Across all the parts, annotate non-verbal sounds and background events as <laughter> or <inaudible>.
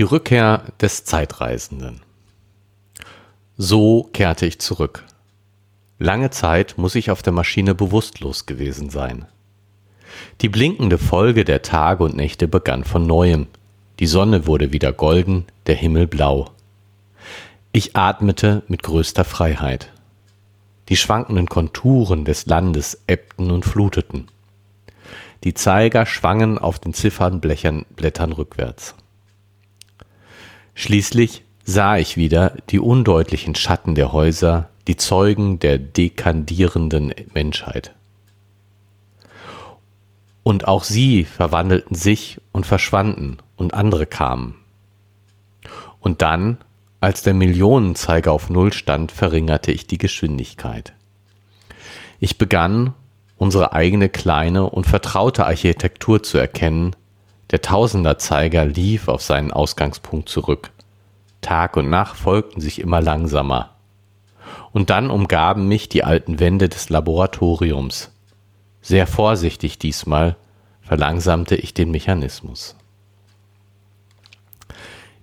Die Rückkehr des Zeitreisenden. So kehrte ich zurück. Lange Zeit muss ich auf der Maschine bewusstlos gewesen sein. Die blinkende Folge der Tage und Nächte begann von neuem. Die Sonne wurde wieder golden, der Himmel blau. Ich atmete mit größter Freiheit. Die schwankenden Konturen des Landes ebbten und fluteten. Die Zeiger schwangen auf den Ziffernblättern rückwärts. Schließlich sah ich wieder die undeutlichen Schatten der Häuser, die Zeugen der dekandierenden Menschheit. Und auch sie verwandelten sich und verschwanden und andere kamen. Und dann, als der Millionenzeiger auf Null stand, verringerte ich die Geschwindigkeit. Ich begann, unsere eigene kleine und vertraute Architektur zu erkennen, der Tausenderzeiger lief auf seinen Ausgangspunkt zurück. Tag und Nacht folgten sich immer langsamer. Und dann umgaben mich die alten Wände des Laboratoriums. Sehr vorsichtig diesmal verlangsamte ich den Mechanismus.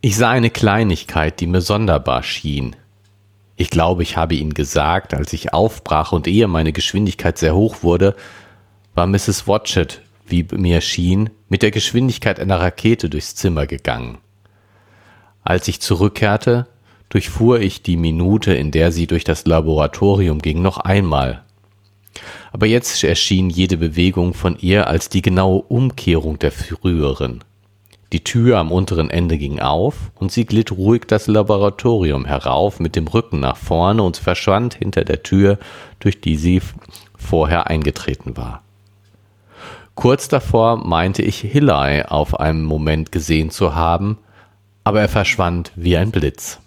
Ich sah eine Kleinigkeit, die mir sonderbar schien. Ich glaube, ich habe Ihnen gesagt, als ich aufbrach und ehe meine Geschwindigkeit sehr hoch wurde, war Mrs. Watchett, wie mir schien, mit der Geschwindigkeit einer Rakete durchs Zimmer gegangen. Als ich zurückkehrte, durchfuhr ich die Minute, in der sie durch das Laboratorium ging, noch einmal. Aber jetzt erschien jede Bewegung von ihr als die genaue Umkehrung der früheren. Die Tür am unteren Ende ging auf und sie glitt ruhig das Laboratorium herauf mit dem Rücken nach vorne und verschwand hinter der Tür, durch die sie vorher eingetreten war. Kurz davor meinte ich Hillary auf einen Moment gesehen zu haben, aber er verschwand wie ein Blitz.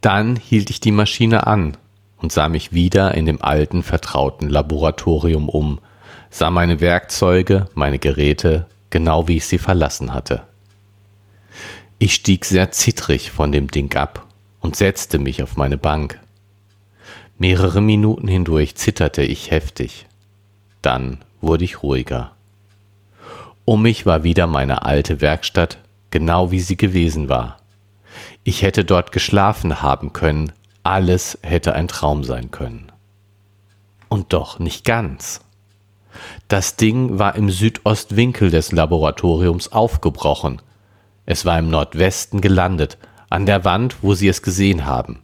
Dann hielt ich die Maschine an und sah mich wieder in dem alten, vertrauten Laboratorium um, sah meine Werkzeuge, meine Geräte, genau wie ich sie verlassen hatte. Ich stieg sehr zittrig von dem Ding ab und setzte mich auf meine Bank. Mehrere Minuten hindurch zitterte ich heftig. Dann wurde ich ruhiger. Um mich war wieder meine alte Werkstatt, genau wie sie gewesen war. Ich hätte dort geschlafen haben können, alles hätte ein Traum sein können. Und doch nicht ganz. Das Ding war im Südostwinkel des Laboratoriums aufgebrochen. Es war im Nordwesten gelandet, an der Wand, wo Sie es gesehen haben.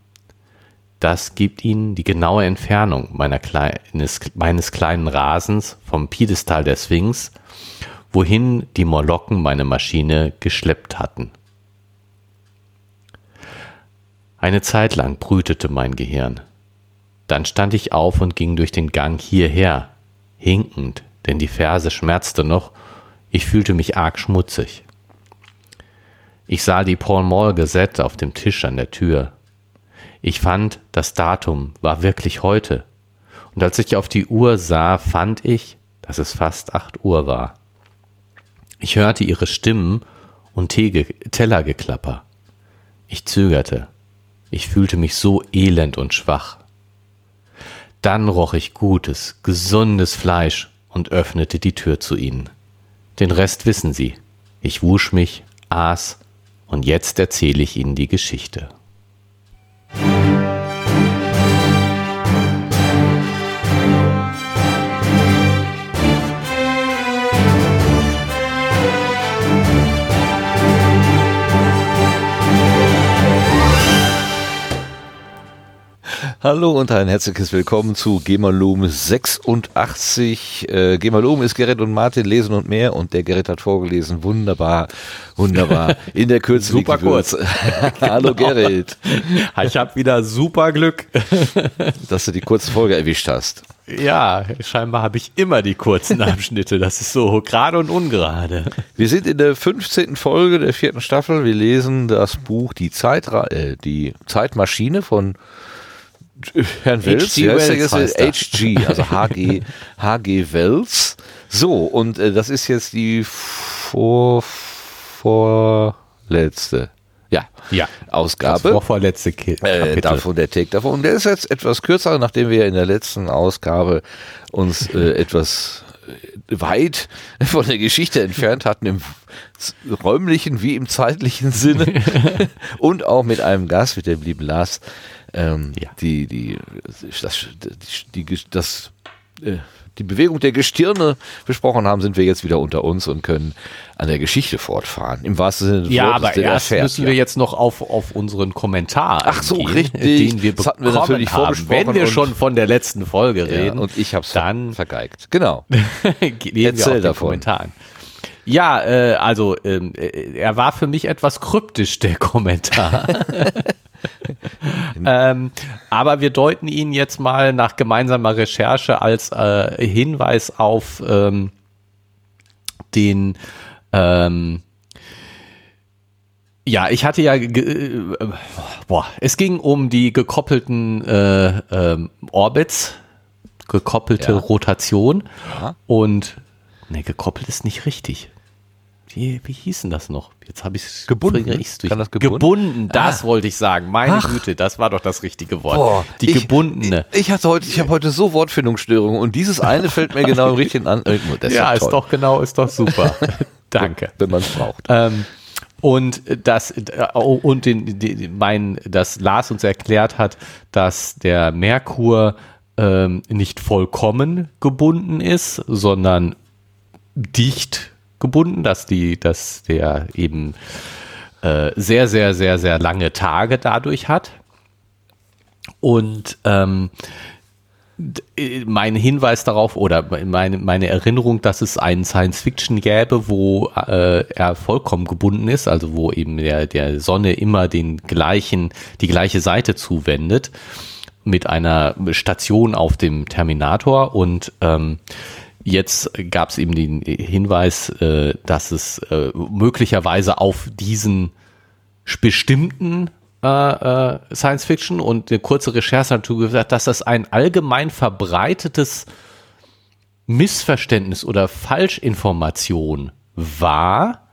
Das gibt Ihnen die genaue Entfernung kleines, meines kleinen Rasens vom Piedestal der Sphinx wohin die Molokken meine Maschine geschleppt hatten. Eine Zeit lang brütete mein Gehirn. Dann stand ich auf und ging durch den Gang hierher, hinkend, denn die Ferse schmerzte noch, ich fühlte mich arg schmutzig. Ich sah die Paul Mall Gazette auf dem Tisch an der Tür. Ich fand, das Datum war wirklich heute. Und als ich auf die Uhr sah, fand ich, dass es fast acht Uhr war. Ich hörte ihre Stimmen und Tellergeklapper. Ich zögerte. Ich fühlte mich so elend und schwach. Dann roch ich gutes, gesundes Fleisch und öffnete die Tür zu ihnen. Den Rest wissen Sie. Ich wusch mich, aß und jetzt erzähle ich Ihnen die Geschichte. Thank you Hallo und ein herzliches Willkommen zu Gemalum 86. Äh, Gemalum ist Gerrit und Martin lesen und mehr und der Gerrit hat vorgelesen. Wunderbar, wunderbar. In der Kürze super kurz. <laughs> <laughs> Hallo genau. Gerrit. Ich habe wieder super Glück, <laughs> dass du die kurze Folge erwischt hast. Ja, scheinbar habe ich immer die kurzen Abschnitte. Das ist so gerade und ungerade. Wir sind in der 15. Folge der vierten Staffel. Wir lesen das Buch Die, Zeitra äh, die Zeitmaschine von Herrn Wells, HG, Wells HG, also HG, HG <laughs> Wells. So, und äh, das ist jetzt die vor, vorletzte. Ja, ja. Ausgabe. Das vorvorletzte Äh, davon der Take davon. Und der ist jetzt etwas kürzer, nachdem wir in der letzten Ausgabe uns äh, <laughs> etwas weit von der Geschichte entfernt hatten, im räumlichen wie im zeitlichen Sinne. <laughs> und auch mit einem Gast, mit dem lieben Lars, ähm, ja. die, die, das, die, die, das äh, die Bewegung der Gestirne besprochen haben, sind wir jetzt wieder unter uns und können an der Geschichte fortfahren. Im wahrsten Sinne des ja, Wortes. Aber erst erfährt, müssen wir jetzt noch auf, auf unseren Kommentar Ach so, gehen, richtig. den wir das hatten wir natürlich haben. Wenn wir schon von der letzten Folge reden. Ja, und ich habe es dann vergeigt. Genau. <laughs> Erzähl davon. Kommentaren. Ja, äh, also ähm, äh, er war für mich etwas kryptisch, der Kommentar. <laughs> <laughs> ähm, aber wir deuten ihn jetzt mal nach gemeinsamer Recherche als äh, Hinweis auf ähm, den ähm, ja, ich hatte ja, äh, boah, es ging um die gekoppelten äh, ähm, Orbits, gekoppelte ja. Rotation ja. und ne, gekoppelt ist nicht richtig wie, wie hieß denn das noch? Jetzt habe ich es gebunden. Kann das gebunden? gebunden das ah. wollte ich sagen. Meine Ach. Güte, das war doch das richtige Wort. Boah, die ich, gebundene. Ich, ich, hatte heute, ich habe heute so Wortfindungsstörungen und dieses eine <laughs> fällt mir genau im richtigen an. Das ja, ist, ist doch genau, ist doch super. <laughs> Danke. Wenn man es braucht. Ähm, und das und den, den, mein, dass Lars uns erklärt hat, dass der Merkur ähm, nicht vollkommen gebunden ist, sondern dicht gebunden, dass die, dass der eben äh, sehr, sehr, sehr, sehr lange Tage dadurch hat. Und ähm, äh, mein Hinweis darauf oder meine, meine Erinnerung, dass es einen Science Fiction gäbe, wo äh, er vollkommen gebunden ist, also wo eben der, der Sonne immer den gleichen, die gleiche Seite zuwendet, mit einer Station auf dem Terminator und ähm, Jetzt gab es eben den Hinweis, äh, dass es äh, möglicherweise auf diesen bestimmten äh, äh, Science Fiction und eine kurze Recherche hat gesagt, dass das ein allgemein verbreitetes Missverständnis oder Falschinformation war,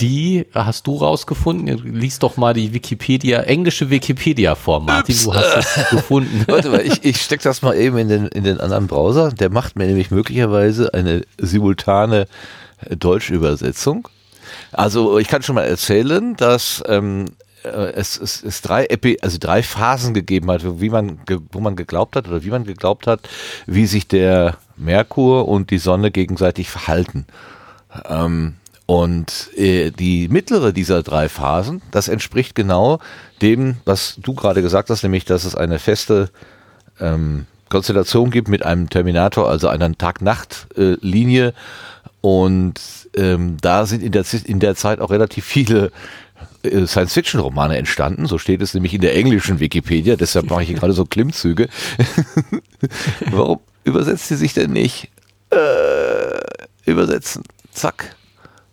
die hast du rausgefunden. Lies doch mal die Wikipedia, englische Wikipedia vor, Martin. Du hast es <laughs> gefunden. Warte mal, ich, ich stecke das mal eben in den, in den anderen Browser. Der macht mir nämlich möglicherweise eine simultane Deutschübersetzung. Also ich kann schon mal erzählen, dass ähm, äh, es, es, es drei Epi also drei Phasen gegeben hat, wie man wo man geglaubt hat oder wie man geglaubt hat, wie sich der Merkur und die Sonne gegenseitig verhalten. Ähm, und äh, die mittlere dieser drei Phasen, das entspricht genau dem, was du gerade gesagt hast, nämlich, dass es eine feste ähm, Konstellation gibt mit einem Terminator, also einer Tag-Nacht-Linie. Äh, und ähm, da sind in der, in der Zeit auch relativ viele äh, Science-Fiction-Romane entstanden. So steht es nämlich in der englischen Wikipedia. Deshalb mache ich hier gerade so Klimmzüge. <laughs> Warum übersetzt sie sich denn nicht? Äh, übersetzen. Zack.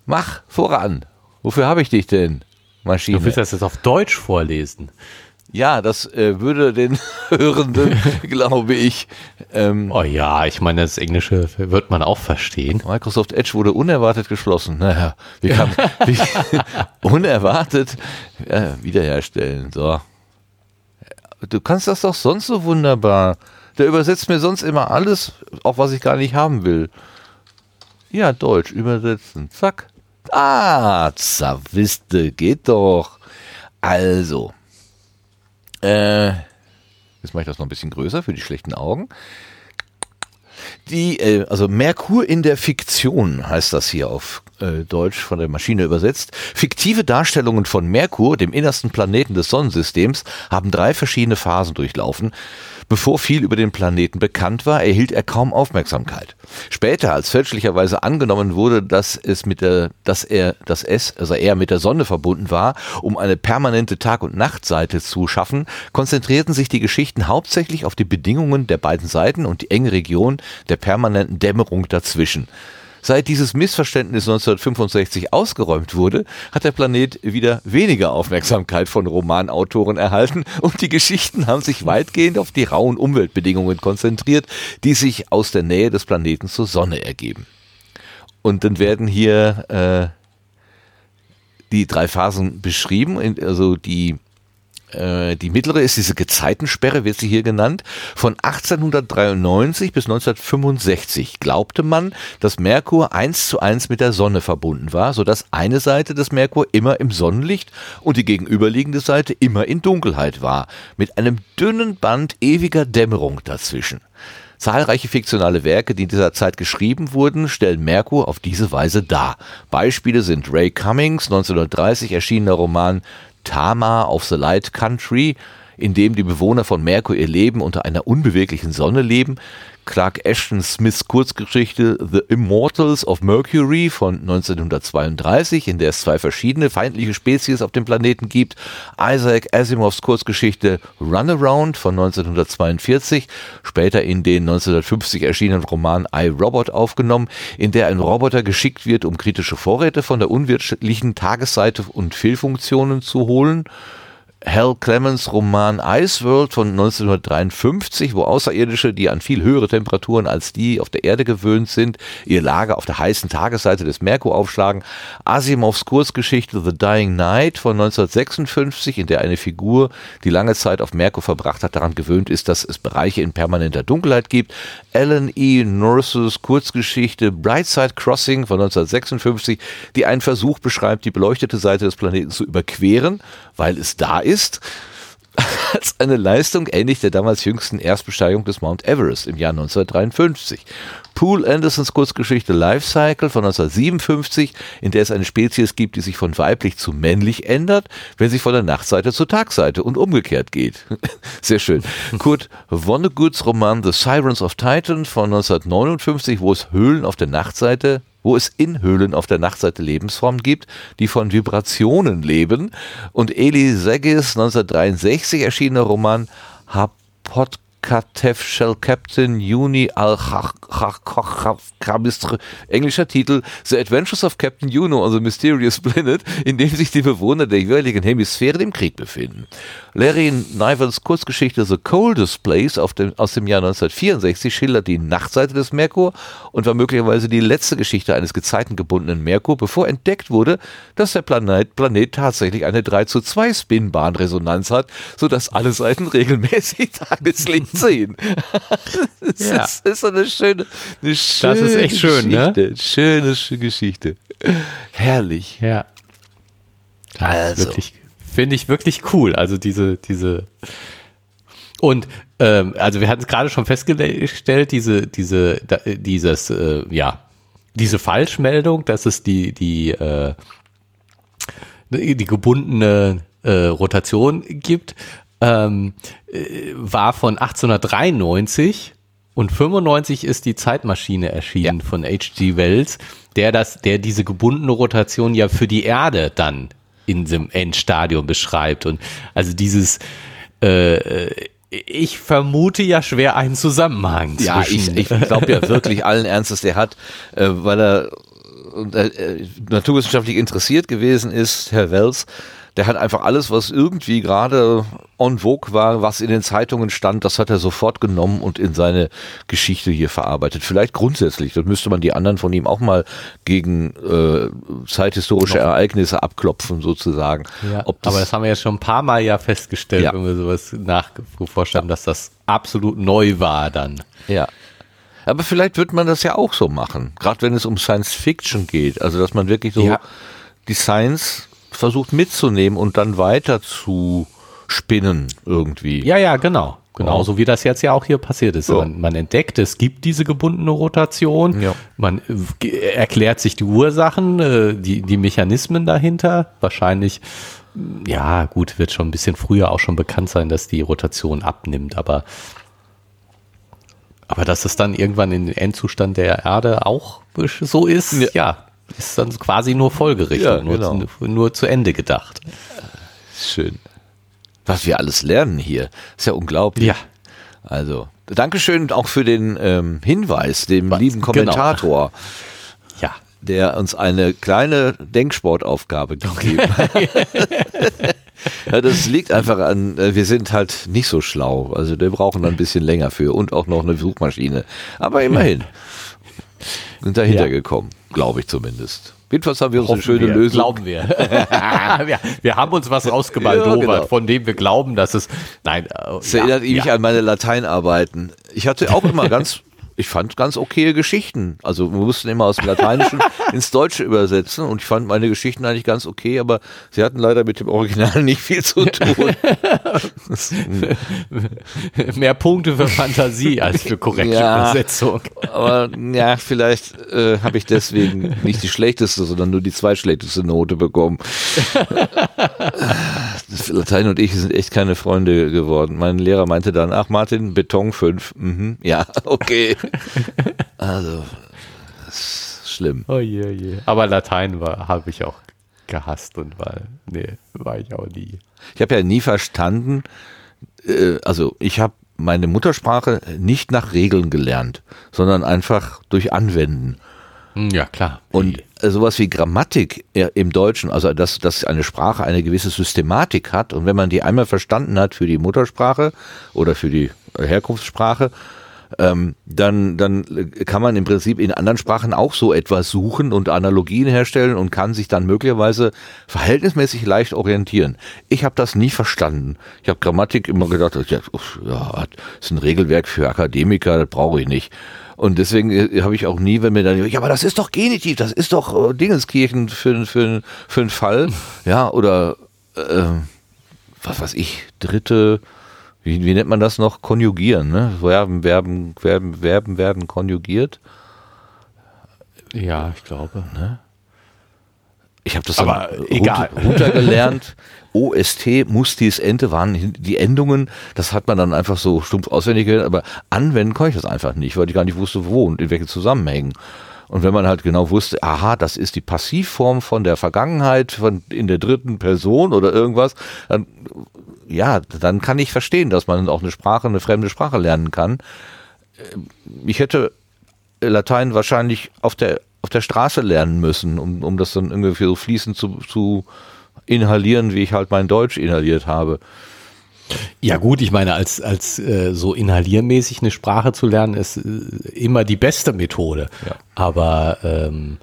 Mach voran. Wofür habe ich dich denn, Maschine? Du willst das jetzt auf Deutsch vorlesen. Ja, das äh, würde den <laughs> Hörenden, <laughs> glaube ich. Ähm, oh ja, ich meine, das Englische wird man auch verstehen. Microsoft Edge wurde unerwartet geschlossen. Naja, wie kann <laughs> wie, unerwartet ja, wiederherstellen. So. Du kannst das doch sonst so wunderbar. Der übersetzt mir sonst immer alles, auch was ich gar nicht haben will. Ja, Deutsch übersetzen. Zack. Ah, Zawiste, geht doch. Also, äh, jetzt mache ich das noch ein bisschen größer für die schlechten Augen. Die, äh, also Merkur in der Fiktion heißt das hier auf äh, Deutsch von der Maschine übersetzt. Fiktive Darstellungen von Merkur, dem innersten Planeten des Sonnensystems, haben drei verschiedene Phasen durchlaufen. Bevor viel über den Planeten bekannt war, erhielt er kaum Aufmerksamkeit. Später, als fälschlicherweise angenommen wurde, dass es mit der, dass er, dass es, also er mit der Sonne verbunden war, um eine permanente Tag- und Nachtseite zu schaffen, konzentrierten sich die Geschichten hauptsächlich auf die Bedingungen der beiden Seiten und die enge Region der permanenten Dämmerung dazwischen. Seit dieses Missverständnis 1965 ausgeräumt wurde, hat der Planet wieder weniger Aufmerksamkeit von Romanautoren erhalten und die Geschichten haben sich weitgehend auf die rauen Umweltbedingungen konzentriert, die sich aus der Nähe des Planeten zur Sonne ergeben. Und dann werden hier äh, die drei Phasen beschrieben, also die Äh, die mittlere ist diese Gezeitensperre, wird sie hier genannt. Von 1893 bis 1965 glaubte man, dass Merkur eins zu eins mit der Sonne verbunden war, sodass eine Seite des Merkur immer im Sonnenlicht und die gegenüberliegende Seite immer in Dunkelheit war, mit einem dünnen Band ewiger Dämmerung dazwischen. Zahlreiche fiktionale Werke, die in dieser Zeit geschrieben wurden, stellen Merkur auf diese Weise dar. Beispiele sind Ray Cummings 1930 erschienener Roman Tama of the Light Country, in dem die Bewohner von Merkur ihr Leben unter einer unbeweglichen Sonne leben, Clark Ashton Smiths Kurzgeschichte The Immortals of Mercury von 1932, in der es zwei verschiedene feindliche Spezies auf dem Planeten gibt, Isaac Asimovs Kurzgeschichte Runaround von 1942, später in den 1950 erschienenen Roman I, Robot aufgenommen, in der ein Roboter geschickt wird, um kritische Vorräte von der unwirtschaftlichen Tagesseite und Fehlfunktionen zu holen, Hal Clemens Roman Ice World von 1953, wo Außerirdische, die an viel höhere Temperaturen als die auf der Erde gewöhnt sind, ihr Lager auf der heißen Tagesseite des Merkur aufschlagen. Asimovs Kurzgeschichte The Dying Night von 1956, in der eine Figur, die lange Zeit auf Merkur verbracht hat, daran gewöhnt ist, dass es Bereiche in permanenter Dunkelheit gibt. Alan E. Norris Kurzgeschichte Brightside Crossing von 1956, die einen Versuch beschreibt, die beleuchtete Seite des Planeten zu überqueren, weil es da ist ist, <laughs> als eine Leistung ähnlich der damals jüngsten Erstbesteigung des Mount Everest im Jahr 1953. Poole Andersons Kurzgeschichte Life Cycle von 1957, in der es eine Spezies gibt, die sich von weiblich zu männlich ändert, wenn sie von der Nachtseite zur Tagseite und umgekehrt geht. <laughs> Sehr schön. Kurt Vonnegut's Roman The Sirens of Titan von 1959, wo es Höhlen auf der Nachtseite wo es in Höhlen auf der Nachtseite Lebensformen gibt, die von Vibrationen leben. Und Eli Segis 1963 erschienener Roman Hapot Katev Shell Captain Uni al englischer Titel The Adventures of Captain Juno on the Mysterious Planet, in dem sich die Bewohner der jeweiligen Hemisphäre im Krieg befinden. Larry Nivens Kurzgeschichte The Coldest Place dem, aus dem Jahr 1964 schildert die Nachtseite des Merkur und war möglicherweise die letzte Geschichte eines gezeitengebundenen Merkur, bevor entdeckt wurde, dass der Planet, Planet tatsächlich eine 3 zu 2 Spinbahnresonanz hat, sodass alle Seiten regelmäßig <laughs> Tageslicht sehen. das, <laughs> ja. ist, ist eine schöne, eine schöne Das ist echt schön, ne? Geschichte. ne? Schöne, schöne Geschichte. Herrlich. Ja. also. Wirklich, finde ich wirklich cool. Also diese, diese, und ähm, also wir hatten es gerade schon festgestellt, diese, diese, da, dieses, äh, ja, diese Falschmeldung, dass es die, die, äh, die gebundene äh, Rotation gibt ähm, äh, war von 1893 und 95 ist die Zeitmaschine erschienen ja. von H.G. Wells, der das, der diese gebundene Rotation ja für die Erde dann in dem Endstadium beschreibt und also dieses äh, ich vermute ja schwer einen Zusammenhang. Ja, ich, ich glaube ja wirklich <laughs> allen Ernstes, der hat, äh, weil er äh, naturwissenschaftlich interessiert gewesen ist, Herr Wells, der hat einfach alles, was irgendwie gerade en vogue war, was in den Zeitungen stand, das hat er sofort genommen und in seine Geschichte hier verarbeitet. Vielleicht grundsätzlich, das müsste man die anderen von ihm auch mal gegen äh, zeithistorische Noch. Ereignisse abklopfen, sozusagen. Ja, das aber das haben wir ja schon ein paar Mal ja festgestellt, ja. wenn wir sowas nachgeforscht haben, ja. dass das absolut neu war dann. Ja. Aber vielleicht wird man das ja auch so machen, gerade wenn es um Science Fiction geht. Also, dass man wirklich so die Science versucht mitzunehmen und dann weiter zu spinnen irgendwie. Ja, ja, genau. Genauso wie das jetzt ja auch hier passiert ist. Ja. Man, man, entdeckt, es gibt diese gebundene Rotation. Ja. Man äh, erklärt sich die Ursachen, äh, die, die Mechanismen dahinter. Wahrscheinlich, ja, gut, wird schon ein bisschen früher auch schon bekannt sein, dass die Rotation abnimmt. Aber, aber dass es dann irgendwann in den Endzustand der Erde auch so ist, ja, ja ist dann quasi nur Folgerichtung, ja, genau. nur, zu, nur zu Ende gedacht. Schön. Was wir alles lernen hier, ist ja unglaublich. Ja. Also, Dankeschön auch für den ähm, Hinweis, dem Was? lieben genau. Kommentator. Genau. <laughs> Ja. Der uns eine kleine Denksportaufgabe gegeben hat. <laughs> ja, das liegt einfach an, äh, wir sind halt nicht so schlau. Also wir brauchen ein bisschen länger für und auch noch eine Suchmaschine. Aber immerhin. <laughs> dahinter Ja. gekommen, glaube ich zumindest. Jedenfalls haben wir uns eine schöne wir, Lösung. Glauben wir. <laughs> <laughs> wir. Wir haben uns was rausgebaldowert, Ja, genau. von dem wir glauben, dass es. Nein, äh, Das ja, erinnert mich ja. an meine Lateinarbeiten. Ich hatte auch immer <laughs> ganz, ich fand ganz okaye Geschichten. Also wir mussten immer aus dem Lateinischen <laughs> ins Deutsche übersetzen und ich fand meine Geschichten eigentlich ganz okay, aber sie hatten leider mit dem Original nicht viel zu tun. <laughs> Mehr Punkte für Fantasie als für korrekte Ja. Übersetzung. aber ja, vielleicht äh, habe ich deswegen nicht die schlechteste, sondern nur die zweitschlechteste Note bekommen. <laughs> Latein und ich sind echt keine Freunde geworden. Mein Lehrer meinte dann, ach Martin, Beton 5. Mhm, ja, okay. <laughs> Also, das ist schlimm. Oh je, oh je. Aber Latein habe ich auch gehasst und war, nee, war ich auch nie. Ich habe ja nie verstanden, äh, also ich habe meine Muttersprache nicht nach Regeln gelernt, sondern einfach durch Anwenden. Hm, Ja, klar. Und sowas wie Grammatik im Deutschen, also dass, dass eine Sprache eine gewisse Systematik hat und wenn man die einmal verstanden hat für die Muttersprache oder für die Herkunftssprache, ähm, dann, dann äh, kann man im Prinzip in anderen Sprachen auch so etwas suchen und Analogien herstellen und kann sich dann möglicherweise verhältnismäßig leicht orientieren. Ich habe das nie verstanden. Ich habe Grammatik immer gedacht, ja, das ist ein Regelwerk für Akademiker, das brauche ich nicht. Und deswegen äh, habe ich auch nie, wenn mir dann, ja, aber das ist doch Genitiv, das ist doch äh, Dingenskirchen für, für, für einen Fall, ja, oder äh, was weiß ich, dritte, wie, wie nennt man das noch? Konjugieren, ne? Verben, Verben, Verben, Verben werden konjugiert. Ja, ich glaube. Ne? Ich habe das Aber egal. runter- runtergelernt. <laughs> OST, Mustis, Ente waren die Endungen. Das hat man dann einfach so stumpf auswendig gelernt. Aber anwenden konnte ich das einfach nicht, weil ich gar nicht wusste, wo und in welchen Zusammenhängen. Und wenn man halt genau wusste, aha, das ist die Passivform von der Vergangenheit, von in der dritten Person oder irgendwas, dann, ja, dann kann ich verstehen, dass man auch eine Sprache, eine fremde Sprache lernen kann. Ähm, Ich hätte Latein wahrscheinlich auf der, auf der Straße lernen müssen, um, um das dann irgendwie so fließend zu, zu inhalieren, wie ich halt mein Deutsch inhaliert habe. Ja gut, ich meine, als, als äh, so inhaliermäßig eine Sprache zu lernen, ist äh, immer die beste Methode. Ja. Aber ähm,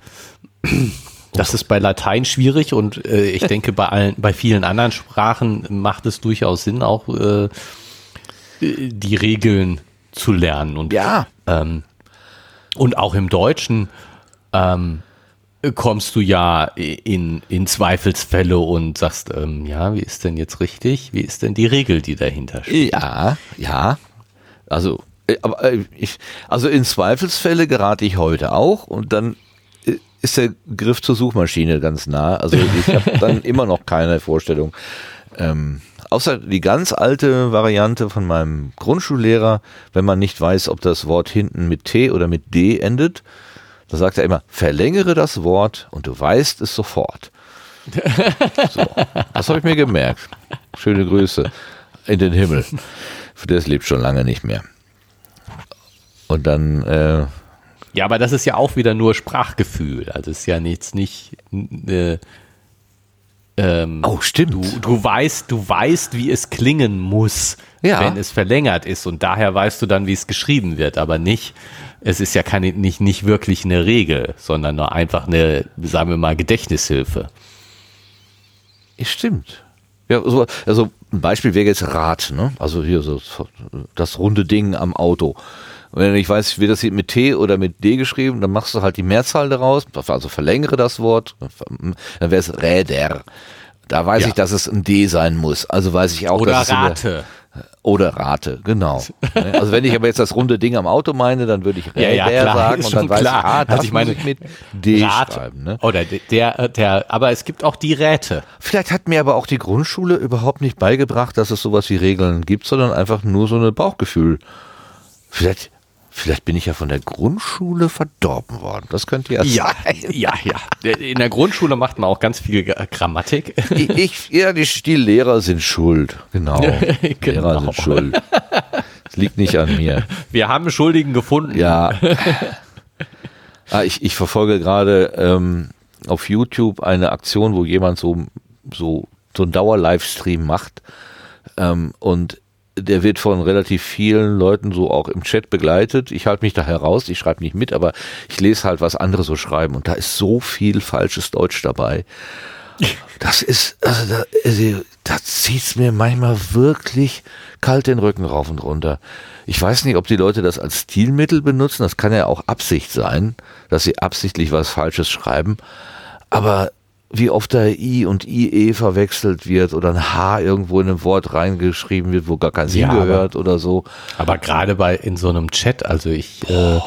<clears throat> das ist bei Latein schwierig und äh, ich denke, bei allen, bei vielen anderen Sprachen macht es durchaus Sinn, auch äh, die Regeln zu lernen. Und Ja. ähm, und auch im Deutschen ähm, kommst du ja in, in Zweifelsfälle und sagst, ähm, ja, wie ist denn jetzt richtig? Wie ist denn die Regel, die dahinter steht? Ja, ja. Also, äh, aber äh, ich, also in Zweifelsfälle gerate ich heute auch und dann äh, ist der Griff zur Suchmaschine ganz nah. Also ich habe <laughs> dann immer noch keine Vorstellung. Ähm, außer die ganz alte Variante von meinem Grundschullehrer, wenn man nicht weiß, ob das Wort hinten mit T oder mit D endet, da sagt er immer, verlängere das Wort und du weißt es sofort. <laughs> So, das habe ich mir gemerkt. Schöne Grüße in den Himmel. Für das lebt schon lange nicht mehr. Und dann, äh, Ja, aber das ist ja auch wieder nur Sprachgefühl. Also ist ja jetzt nicht. Äh, ähm, oh, stimmt. du, du weißt, du weißt, wie es klingen muss, Ja. wenn es verlängert ist und daher weißt du dann, wie es geschrieben wird, aber nicht. Es ist ja keine, nicht, nicht wirklich eine Regel, sondern nur einfach eine, sagen wir mal, Gedächtnishilfe. Stimmt. Ja, so, also ein Beispiel wäre jetzt Rad, ne? Also hier so das runde Ding am Auto. Und wenn ich weiß, wird das hier mit T oder mit D geschrieben, dann machst du halt die Mehrzahl daraus, also verlängere das Wort, dann wäre es Räder. Da weiß Ja. ich, dass es ein D sein muss. Also weiß ich auch, Oder dass es in der- Rate. Oder Rate, genau. <laughs> Ne? Also wenn ich aber jetzt das runde Ding am Auto meine, dann würde ich Ja, ja, klar, sagen und dann weiß klar. ich, ah, das Also ich meine, ich mit D Rat- schreiben. Ne? Oder der, der, aber es gibt auch die Räte. Vielleicht hat mir aber auch die Grundschule überhaupt nicht beigebracht, dass es sowas wie Regeln gibt, sondern einfach nur so ein Bauchgefühl. Vielleicht, vielleicht bin ich ja von der Grundschule verdorben worden. Das könnte ja, Ja, sein. ja, ja. In der Grundschule macht man auch ganz viel Grammatik. Ich, ja, die, die Lehrer sind schuld. Genau. <laughs> Lehrer Genau. sind schuld. Es liegt nicht an mir. Wir haben Schuldigen gefunden. Ja. ah, ich, ich verfolge gerade ähm, auf YouTube eine Aktion, wo jemand so, so, so einen Dauer-Livestream macht. Ähm, und der wird von relativ vielen Leuten so auch im Chat begleitet. Ich halte mich da heraus, ich schreibe nicht mit, aber ich lese halt, was andere so schreiben. Und da ist so viel falsches Deutsch dabei. Das ist, also da, also, da zieht's mir manchmal wirklich kalt den Rücken rauf und runter. Ich weiß nicht, ob die Leute das als Stilmittel benutzen. Das kann ja auch Absicht sein, dass sie absichtlich was Falsches schreiben. Aber wie oft da I und IE verwechselt wird oder ein H irgendwo in ein Wort reingeschrieben wird, wo gar kein Sinn Ja, gehört oder so. Aber gerade bei in so einem Chat, also ich äh,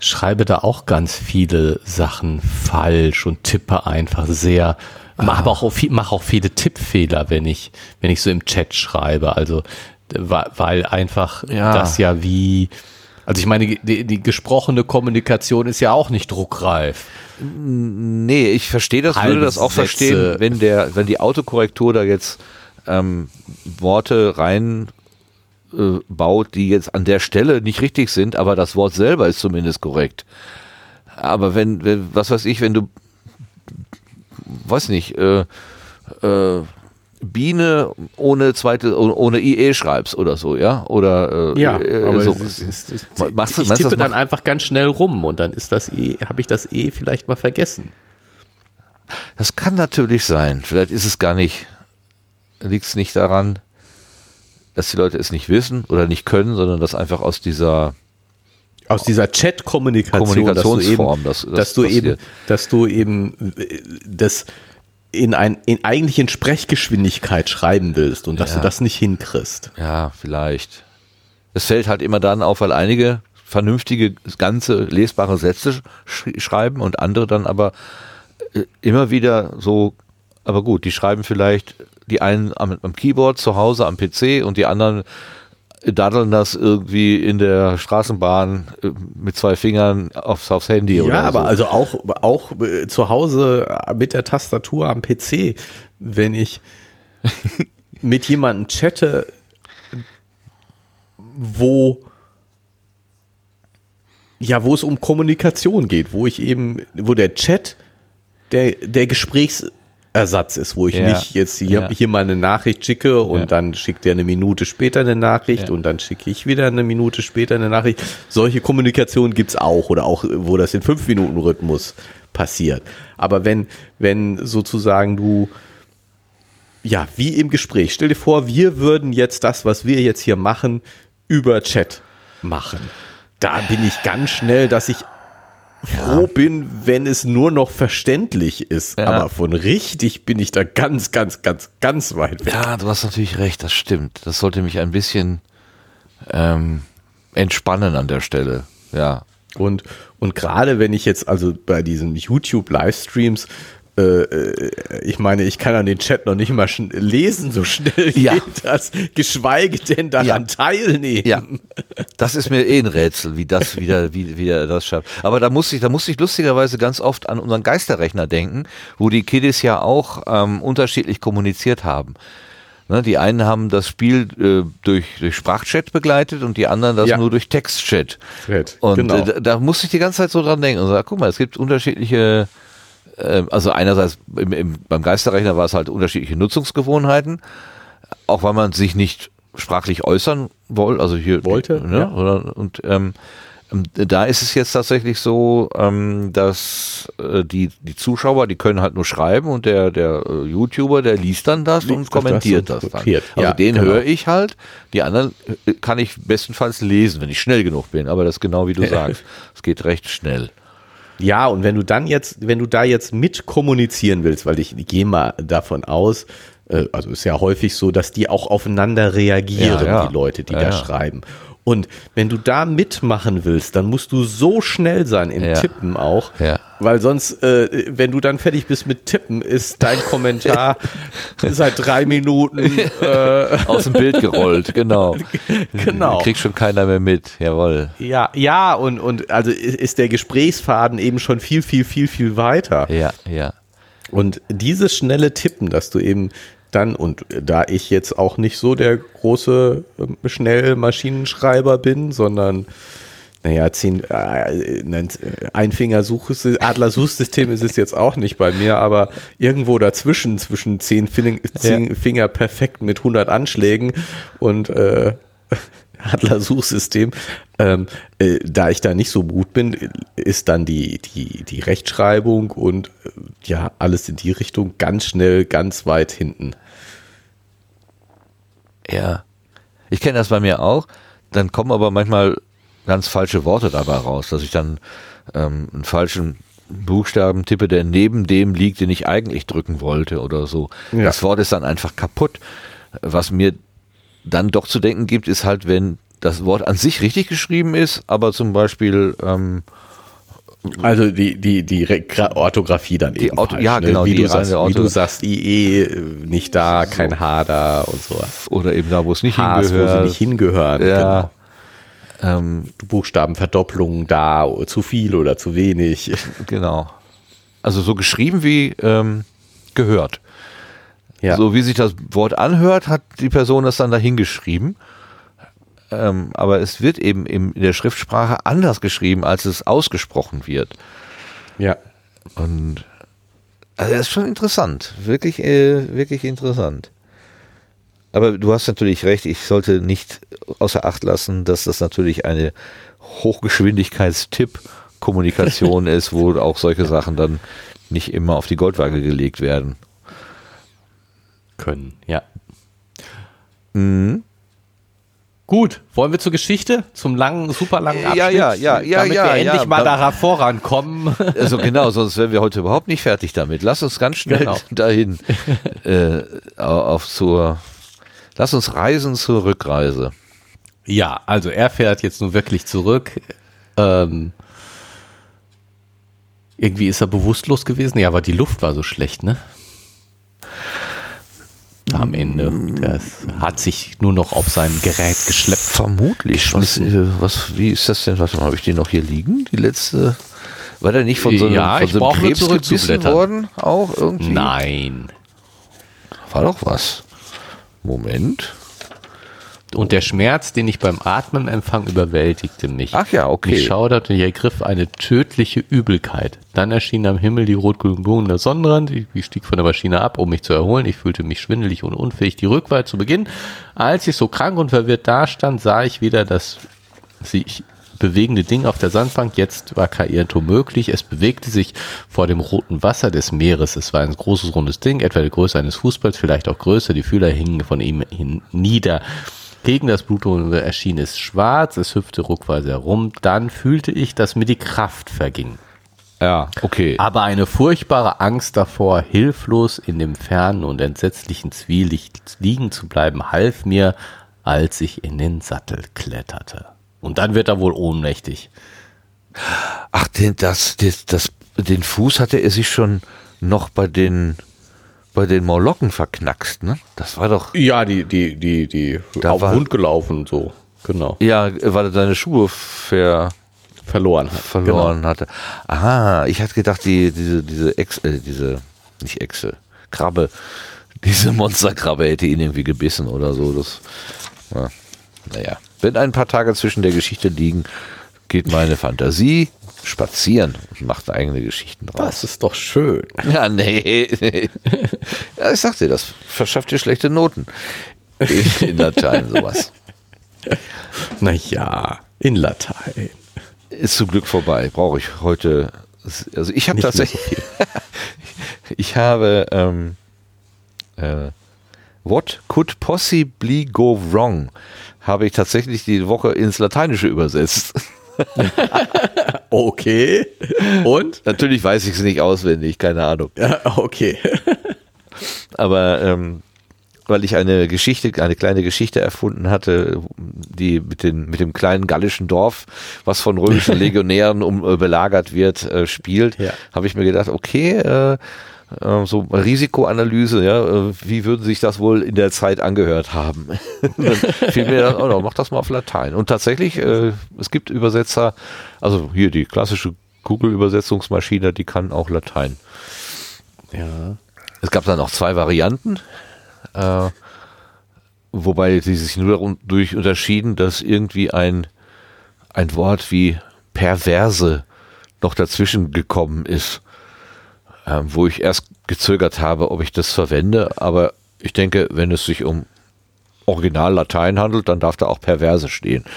schreibe da auch ganz viele Sachen falsch und tippe einfach sehr, mache auch, viel, mach auch viele Tippfehler, wenn ich, wenn ich so im Chat schreibe. Also weil, weil einfach Ja. das ja wie, also ich meine, die, die gesprochene Kommunikation ist ja auch nicht druckreif. Nee, ich verstehe das, würde das auch Sätze. verstehen, wenn der, wenn die Autokorrektur da jetzt ähm, Worte rein äh, baut, die jetzt an der Stelle nicht richtig sind, aber das Wort selber ist zumindest korrekt. Aber wenn, wenn was weiß ich, wenn du, weiß nicht, äh, äh, Biene ohne zweite, oh- ohne IE schreibst oder so, ja? Oder äh, äh, so. Machst du- ich meinst du, tippe das dann einfach ganz schnell rum und dann ist das E, habe ich das E vielleicht mal vergessen. Das kann natürlich sein. Vielleicht ist es gar nicht, liegt es nicht daran, dass die Leute es nicht wissen oder nicht können, sondern dass einfach aus dieser Aus dieser Chat-Kommunikation, Kommunikationsform, dass das- du eben, das dass du eben, dass du eben das in ein in eigentlich in Sprechgeschwindigkeit schreiben willst und dass Ja. du das nicht hinkriegst. Ja, vielleicht. Es fällt halt immer dann auf, weil einige vernünftige, ganze lesbare Sätze sch schreiben und andere dann aber äh, immer wieder so, aber gut, die schreiben vielleicht die einen am, am Keyboard zu Hause am PC und die anderen daddeln das irgendwie in der Straßenbahn äh, mit zwei Fingern aufs, aufs Handy oder Ja, aber so. also auch auch äh, zu Hause mit der Tastatur am PC, wenn ich <laughs> mit jemandem chatte, wo ja, wo es um Kommunikation geht, wo ich eben, wo der Chat der, der Gesprächsersatz ist, wo ich Ja. nicht jetzt hier, Ja. hier mal eine Nachricht schicke und Ja. dann schickt er eine Minute später eine Nachricht und dann schicke ich wieder eine Minute später eine Nachricht. Solche Kommunikation gibt's auch oder auch, wo das in fünf Minuten Rhythmus passiert. Aber wenn, wenn sozusagen du ja, wie im Gespräch. Stell dir vor, wir würden jetzt das, was wir jetzt hier machen, über Chat machen. Da bin ich ganz schnell, dass ich froh bin, wenn es nur noch verständlich ist. Ja. Aber von richtig bin ich da ganz, ganz, ganz, ganz weit weg. Ja, du hast natürlich recht, das stimmt. Das sollte mich ein bisschen ähm, entspannen an der Stelle. Ja. Und, und gerade wenn ich jetzt also bei diesen YouTube-Livestreams, ich meine, ich kann an den Chat noch nicht mal lesen, so schnell Ja. geht das, geschweige denn daran Ja. teilnehmen. Ja, das ist mir eh ein Rätsel, wie das wieder, wie, wie er das schafft. Aber da muss ich, da muss ich lustigerweise ganz oft an unseren Geisterrechner denken, wo die Kiddies ja auch ähm, unterschiedlich kommuniziert haben. Ne, die einen haben das Spiel äh, durch, durch Sprachchat begleitet und die anderen das Ja. nur durch Textchat. Chat, Und genau. äh, da, da muss ich die ganze Zeit so dran denken und sagen, guck mal, es gibt unterschiedliche, äh, also einerseits im, im, beim Geisterrechner war es halt unterschiedliche Nutzungsgewohnheiten, auch weil man sich nicht sprachlich äußern wollte, also hier Wollte, ne, ja. oder, und ähm, ähm, da ist es jetzt tatsächlich so, ähm, dass äh, die, die Zuschauer, die können halt nur schreiben und der, der äh, YouTuber, der liest dann das Liest und das kommentiert und das, dann. Also Ja, den genau. höre ich halt, die anderen äh, kann ich bestenfalls lesen, wenn ich schnell genug bin, aber das ist genau wie du <laughs> sagst. Es geht recht schnell. Ja, und wenn du dann jetzt, wenn du da jetzt mit kommunizieren willst, weil ich gehe mal davon aus, äh, also ist ja häufig so, dass die auch aufeinander reagieren, Ja, ja. die Leute, die Ja, da schreiben. Und wenn du da mitmachen willst, dann musst du so schnell sein im Ja. Tippen auch, Ja. weil sonst, äh, wenn du dann fertig bist mit Tippen, ist dein Kommentar <laughs> seit drei Minuten äh, <laughs> Aus dem Bild gerollt, genau. <laughs> genau. Kriegt schon keiner mehr mit, jawohl. Ja, ja, und, und also ist der Gesprächsfaden eben schon viel, viel, viel, viel weiter. Ja, ja. Und dieses schnelle Tippen, dass du eben dann, und da ich jetzt auch nicht so der große ähm, Schnellmaschinenschreiber bin, sondern naja, zehn, äh, Einfinger-Adler-Suchsystem ist es jetzt auch nicht bei mir, aber irgendwo dazwischen, zwischen zehn, Finger, zehn ja. Finger perfekt mit 100 Anschlägen und äh, Adler-Suchsystem. Ähm, äh, da ich da nicht so gut bin, ist dann die, die, die Rechtschreibung und äh, ja, alles in die Richtung ganz schnell, ganz weit hinten. Ja. Ich kenne das bei mir auch. Dann kommen aber manchmal ganz falsche Worte dabei raus, dass ich dann ähm, einen falschen Buchstaben tippe, der neben dem liegt, den ich eigentlich drücken wollte oder so. Ja. Das Wort ist dann einfach kaputt. Was mir dann doch zu denken gibt, ist halt, wenn das Wort an sich richtig geschrieben ist, aber zum Beispiel ähm, also die, die, die Orthographie dann die eben Auto, falsch, Ja, ne? genau. Wie, du sagst, wie du sagst, IE nicht da, kein H da und sowas. Oder eben da, wo es nicht Hs, hingehört. wo sie nicht hingehören. Ja. Genau. Ähm, Buchstabenverdopplung da, zu viel oder zu wenig. <laughs> Genau. Also so geschrieben wie ähm, gehört. Ja. So wie sich das Wort anhört, hat die Person das dann dahingeschrieben. Ähm, aber es wird eben in der Schriftsprache anders geschrieben, als es ausgesprochen wird. Ja. Und also das ist schon interessant. Wirklich, äh, wirklich interessant. Aber du hast natürlich recht, ich sollte nicht außer Acht lassen, dass das natürlich eine Hochgeschwindigkeitstipp-Kommunikation <laughs> ist, wo auch solche Sachen dann nicht immer auf die Goldwaage gelegt werden. Können, ja. Mhm. Gut, wollen wir zur Geschichte? Zum langen, super langen Abschnitt? Ja, ja, ja, ja, damit ja. wir endlich ja, mal da vorankommen. <laughs> Also genau, sonst wären wir heute überhaupt nicht fertig damit. Lass uns ganz schnell genau. <laughs> dahin äh, auf zur Lass uns reisen zur Rückreise. Ja, also er fährt jetzt nun wirklich zurück. Ähm, irgendwie ist er bewusstlos gewesen. Ja, aber die Luft war so schlecht, ne? Am Ende. Das hat sich nur noch auf sein Gerät geschleppt. Vermutlich. Was, was, wie ist das denn? Warte mal, habe ich den noch hier liegen? Die letzte. War der nicht von so einem, ja, von so einem Krebs gebissen worden? Auch irgendwie? Nein. War doch was. Moment. Und der Schmerz, den ich beim Atmen empfang, überwältigte mich. Ach ja, okay. Ich schauderte und ich ergriff eine tödliche Übelkeit. Dann erschien am Himmel die rot-grünen Blumen der Sonnenrand. Ich stieg von der Maschine ab, um mich zu erholen. Ich fühlte mich schwindelig und unfähig, die Rückwahl zu beginnen. Als ich so krank und verwirrt dastand, sah ich wieder das sich bewegende Ding auf der Sandbank. Jetzt war kein Irrtum möglich. Es bewegte sich vor dem roten Wasser des Meeres. Es war ein großes, rundes Ding, etwa die Größe eines Fußballs, vielleicht auch größer. Die Fühler hingen von ihm hin nieder. Gegen das Bluthunde erschien es schwarz, es hüpfte ruckweise herum. Dann fühlte ich, dass mir die Kraft verging. Ja, okay. Aber eine furchtbare Angst davor, hilflos in dem fernen und entsetzlichen Zwielicht liegen zu bleiben, half mir, als ich in den Sattel kletterte. Und dann wird er wohl ohnmächtig. Ach, den, das, das, das, den Fuß hatte er sich schon noch bei den bei den Molokken verknackst, ne? Das war doch. Ja, die, die, die, die da auf war, Hund gelaufen, so. Genau. Ja, weil er seine Schuhe ver, verloren hat. Verloren genau. hatte. Aha, ich hatte gedacht, die, diese, diese Ex, äh, diese, nicht Echse, Krabbe, <laughs> diese Monsterkrabbe hätte ihn irgendwie gebissen oder so. Das, ja, naja. Wenn ein paar Tage zwischen der Geschichte liegen, geht meine Fantasie spazieren und macht eigene Geschichten draus. Das ist doch schön. Ja, nee. <laughs> ja, ich sag dir, das verschafft dir schlechte Noten. In Latein sowas. Naja, in Latein. Ist zum Glück vorbei. Brauche ich heute. Also ich habe tatsächlich. <laughs> Ich habe ähm, äh, What could possibly go wrong? Habe ich tatsächlich die Woche ins Lateinische übersetzt. <laughs> okay. <laughs> Und? Natürlich weiß ich es nicht auswendig, keine Ahnung. Ja, okay. <laughs> Aber ähm, weil ich eine Geschichte, eine kleine Geschichte erfunden hatte, die mit, den, mit dem kleinen gallischen Dorf, was von römischen <laughs> Legionären um, äh, belagert wird, äh, spielt, ja. habe ich mir gedacht, okay, äh, äh, so Risikoanalyse, ja, äh, wie würden sich das wohl in der Zeit angehört haben? <laughs> dann fiel mir dann, oh, mach das mal auf Latein. Und tatsächlich, äh, es gibt Übersetzer, also hier die klassische Google-Übersetzungsmaschine, die kann auch Latein. Ja. Es gab dann noch zwei Varianten, äh, wobei sie sich nur dadurch unterschieden, dass irgendwie ein ein Wort wie perverse noch dazwischen gekommen ist, äh, wo ich erst gezögert habe, ob ich das verwende, aber ich denke, wenn es sich um Original Latein handelt, dann darf da auch perverse stehen. <laughs>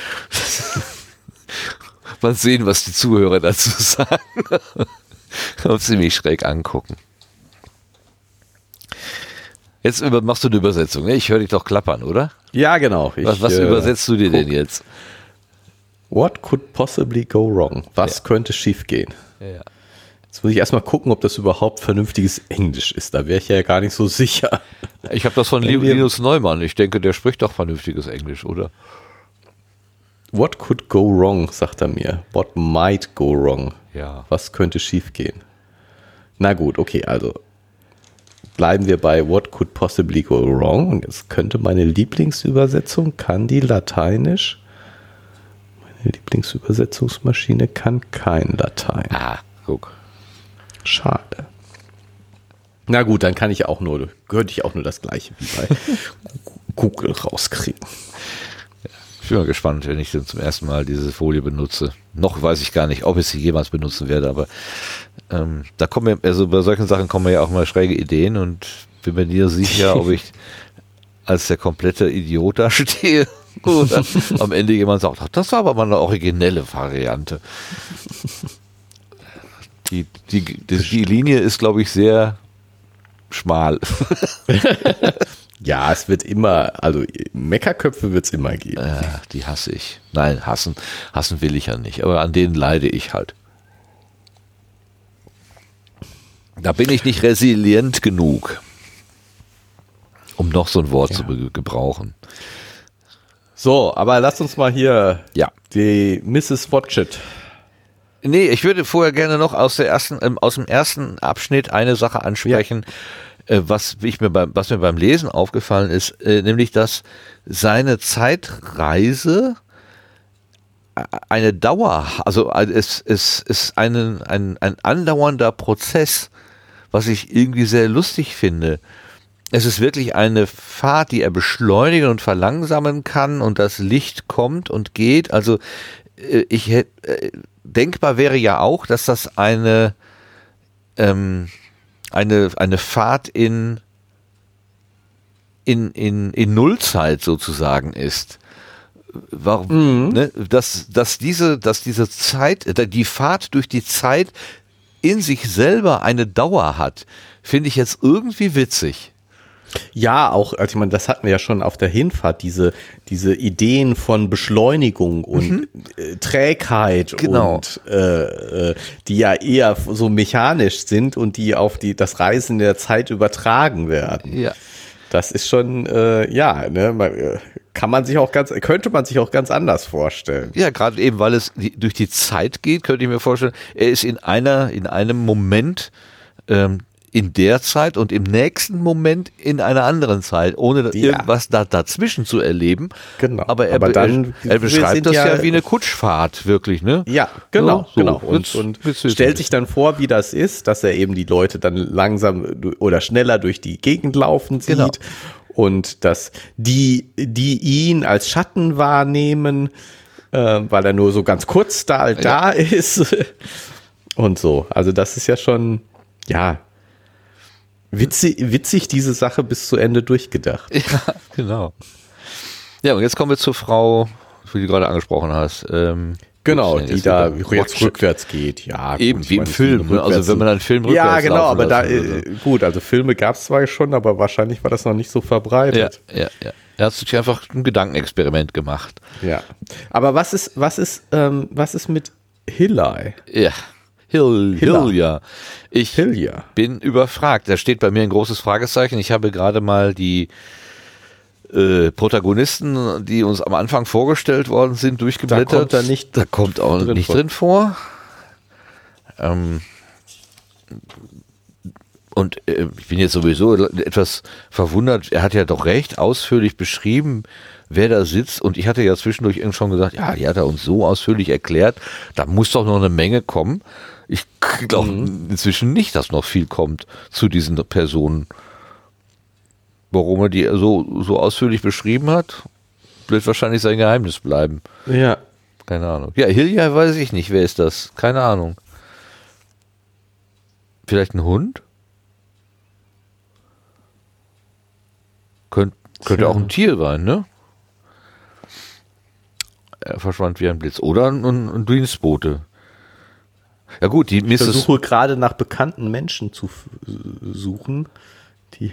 Mal sehen, was die Zuhörer dazu <laughs> sagen. Ob sie mich schräg angucken. Jetzt machst du eine Übersetzung. Ne? Ich höre dich doch klappern, oder? Ja, genau. Ich, was, was äh, übersetzt du dir guck. denn jetzt? What could possibly go wrong? Was ja. könnte schiefgehen? Ja. Jetzt muss ich erstmal gucken, ob das überhaupt vernünftiges Englisch ist. Da wäre ich ja gar nicht so <laughs> sicher. Ich habe das von Linus Neumann. Ich denke, der spricht doch vernünftiges Englisch, oder? What could go wrong, sagt er mir. What might go wrong? Ja. Was könnte schiefgehen? Na gut, okay, also bleiben wir bei What could possibly go wrong? Und jetzt könnte meine Lieblingsübersetzung, kann die Lateinisch? Meine Lieblingsübersetzungsmaschine kann kein Latein. Ah, guck. Schade. Na gut, dann kann ich auch nur, könnte ich auch nur das gleiche wie bei <laughs> Google rauskriegen. Ich bin mal gespannt, wenn ich dann zum ersten Mal diese Folie benutze. Noch weiß ich gar nicht, ob ich sie jemals benutzen werde, aber ähm, da kommen mir, also bei solchen Sachen kommen mir ja auch mal schräge Ideen und bin mir nie sicher, ob ich <laughs> als der komplette Idiot da stehe oder am Ende jemand sagt, ach, das war aber mal eine originelle Variante. <laughs> Die, die, die, die Linie ist, glaube ich, sehr schmal. <laughs> Ja, es wird immer, also Meckerköpfe wird es immer geben. Äh, die hasse ich. Nein, hassen, hassen will ich ja nicht, aber an denen leide ich halt. Da bin ich nicht resilient genug, um noch so ein Wort ja. zu gebrauchen. So, aber lass uns mal hier ja. die Mrs. Watchet. Nee, ich würde vorher gerne noch aus, der ersten, ähm, aus dem ersten Abschnitt eine Sache ansprechen. Ja äh, was, ich mir beim, was mir beim Lesen aufgefallen ist, äh, nämlich, dass seine Zeitreise eine Dauer, also es, es ist ein, ein, ein andauernder Prozess, was ich irgendwie sehr lustig finde. Es ist wirklich eine Fahrt, die er beschleunigen und verlangsamen kann und das Licht kommt und geht. Also äh, ich hätte, denkbar wäre ja auch, dass das eine ähm, eine, eine Fahrt in, in, in, in Nullzeit sozusagen ist. Warum, mhm. ne, dass, dass, diese, dass diese Zeit, äh, die Fahrt durch die Zeit in sich selber eine Dauer hat, finde ich jetzt irgendwie witzig. Ja, auch, also ich meine, das hatten wir ja schon auf der Hinfahrt, diese, diese Ideen von Beschleunigung und mhm. Äh, Trägheit genau. und äh, äh, die ja eher so mechanisch sind und die auf die das Reisen der Zeit übertragen werden. Ja. Das ist schon, äh, ja, ne, man, äh, kann man sich auch ganz, könnte man sich auch ganz anders vorstellen. Ja, gerade eben, weil es die, durch die Zeit geht, könnte ich mir vorstellen, er ist in einer, in einem Moment ähm, in der Zeit und im nächsten Moment in einer anderen Zeit, ohne ja. irgendwas da, dazwischen zu erleben. Genau. Aber er, Aber dann, er, er beschreibt das ja, ja, wie eine Kutschfahrt, wirklich, ne? Ja, genau, so, genau. Und, und stellt sich dann vor, wie das ist, dass er eben die Leute dann langsam oder schneller durch die Gegend laufen sieht. Genau. Und dass die, die ihn als Schatten wahrnehmen, äh, weil er nur so ganz kurz da, ja. da ist. <laughs> Und so. Also das ist ja schon, ja, Witzig, witzig, diese Sache bis zu Ende durchgedacht. Ja, <laughs> genau. Ja, und jetzt kommen wir zur Frau, die du gerade angesprochen hast. Ähm, genau, die da jetzt rückwärts geht, ja. Eben, wie im Film, ne? also wenn man einen Film rückwärts Ja, genau, aber da, äh, gut, also Filme gab es zwar schon, aber wahrscheinlich war das noch nicht so verbreitet. Ja, ja, ja. Er hat sich einfach ein Gedankenexperiment gemacht. Ja. Aber was ist, was ist, ähm, was ist mit Hillary? Ja. Hill, Hilja. Ich Hilja. bin überfragt. Da steht bei mir ein großes Fragezeichen. Ich habe gerade mal die äh, Protagonisten, die uns am Anfang vorgestellt worden sind, durchgeblättert. Da kommt, da nicht, da kommt auch drin nicht vor. drin vor. Ähm, und äh, ich bin jetzt sowieso etwas verwundert. Er hat ja doch recht ausführlich beschrieben, wer da sitzt. Und ich hatte ja zwischendurch schon gesagt, ja, die hat er uns so ausführlich erklärt. Da muss doch noch eine Menge kommen. Ich glaube mhm. inzwischen nicht, dass noch viel kommt zu diesen Personen. Warum er die so, so ausführlich beschrieben hat, wird wahrscheinlich sein Geheimnis bleiben. Ja. Keine Ahnung. Ja, Hilja weiß ich nicht. Wer ist das? Keine Ahnung. Vielleicht ein Hund? Könnt, könnte Tja. auch ein Tier sein, ne? Er verschwand wie ein Blitz. Oder ein, ein, ein Dienstbote. Ja gut, die Ich Mrs. versuche gerade nach bekannten Menschen zu suchen. Die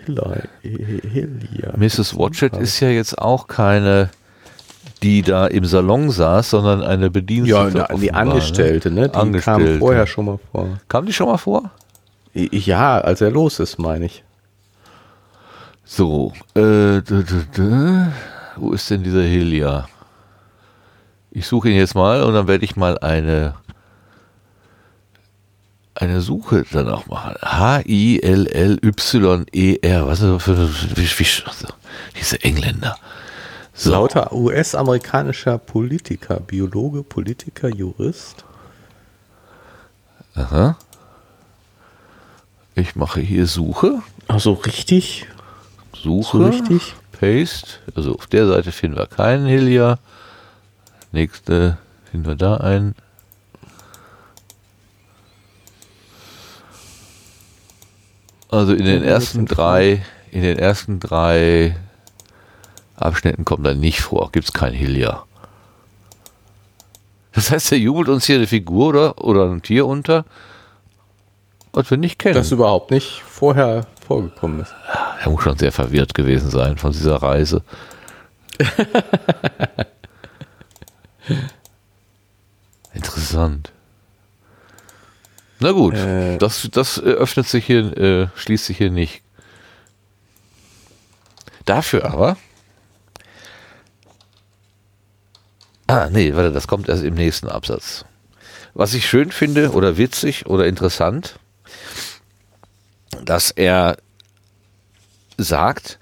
Hillia. Mrs. Watchet ist ja jetzt auch keine, die da im Salon saß, sondern eine ja, Bedienstete. na, die offenbar, Angestellte, ne? Die Angestellte. kam vorher schon mal vor. Kam die schon mal vor? Ja, als er los ist, meine ich. So, äh, wo ist denn dieser Helia? Ich suche ihn jetzt mal und dann werde ich mal eine eine Suche danach machen. H-I-L-L-Y-E-R. Was ist das für wie, wie, diese Engländer? So, Lauter US-amerikanischer Politiker, Biologe, Politiker, Jurist. aha. Ich mache hier Suche. Also richtig? Suche. So richtig? Paste. Also auf der Seite finden wir keinen Helia. Nächste finden wir da einen. Also in den ersten drei, in den ersten drei Abschnitten kommt er nicht vor. Gibt es kein Helia. Das heißt, er jubelt uns hier eine Figur oder, oder ein Tier unter, was wir nicht kennen. Das überhaupt nicht vorher vorgekommen ist. Er muss schon sehr verwirrt gewesen sein von dieser Reise. <laughs> Interessant. Na gut, Äh. das, das äh, öffnet sich hier, äh, schließt sich hier nicht. Dafür aber. Ah, nee, warte, das kommt erst im nächsten Absatz. Was ich schön finde oder witzig oder interessant, dass er sagt,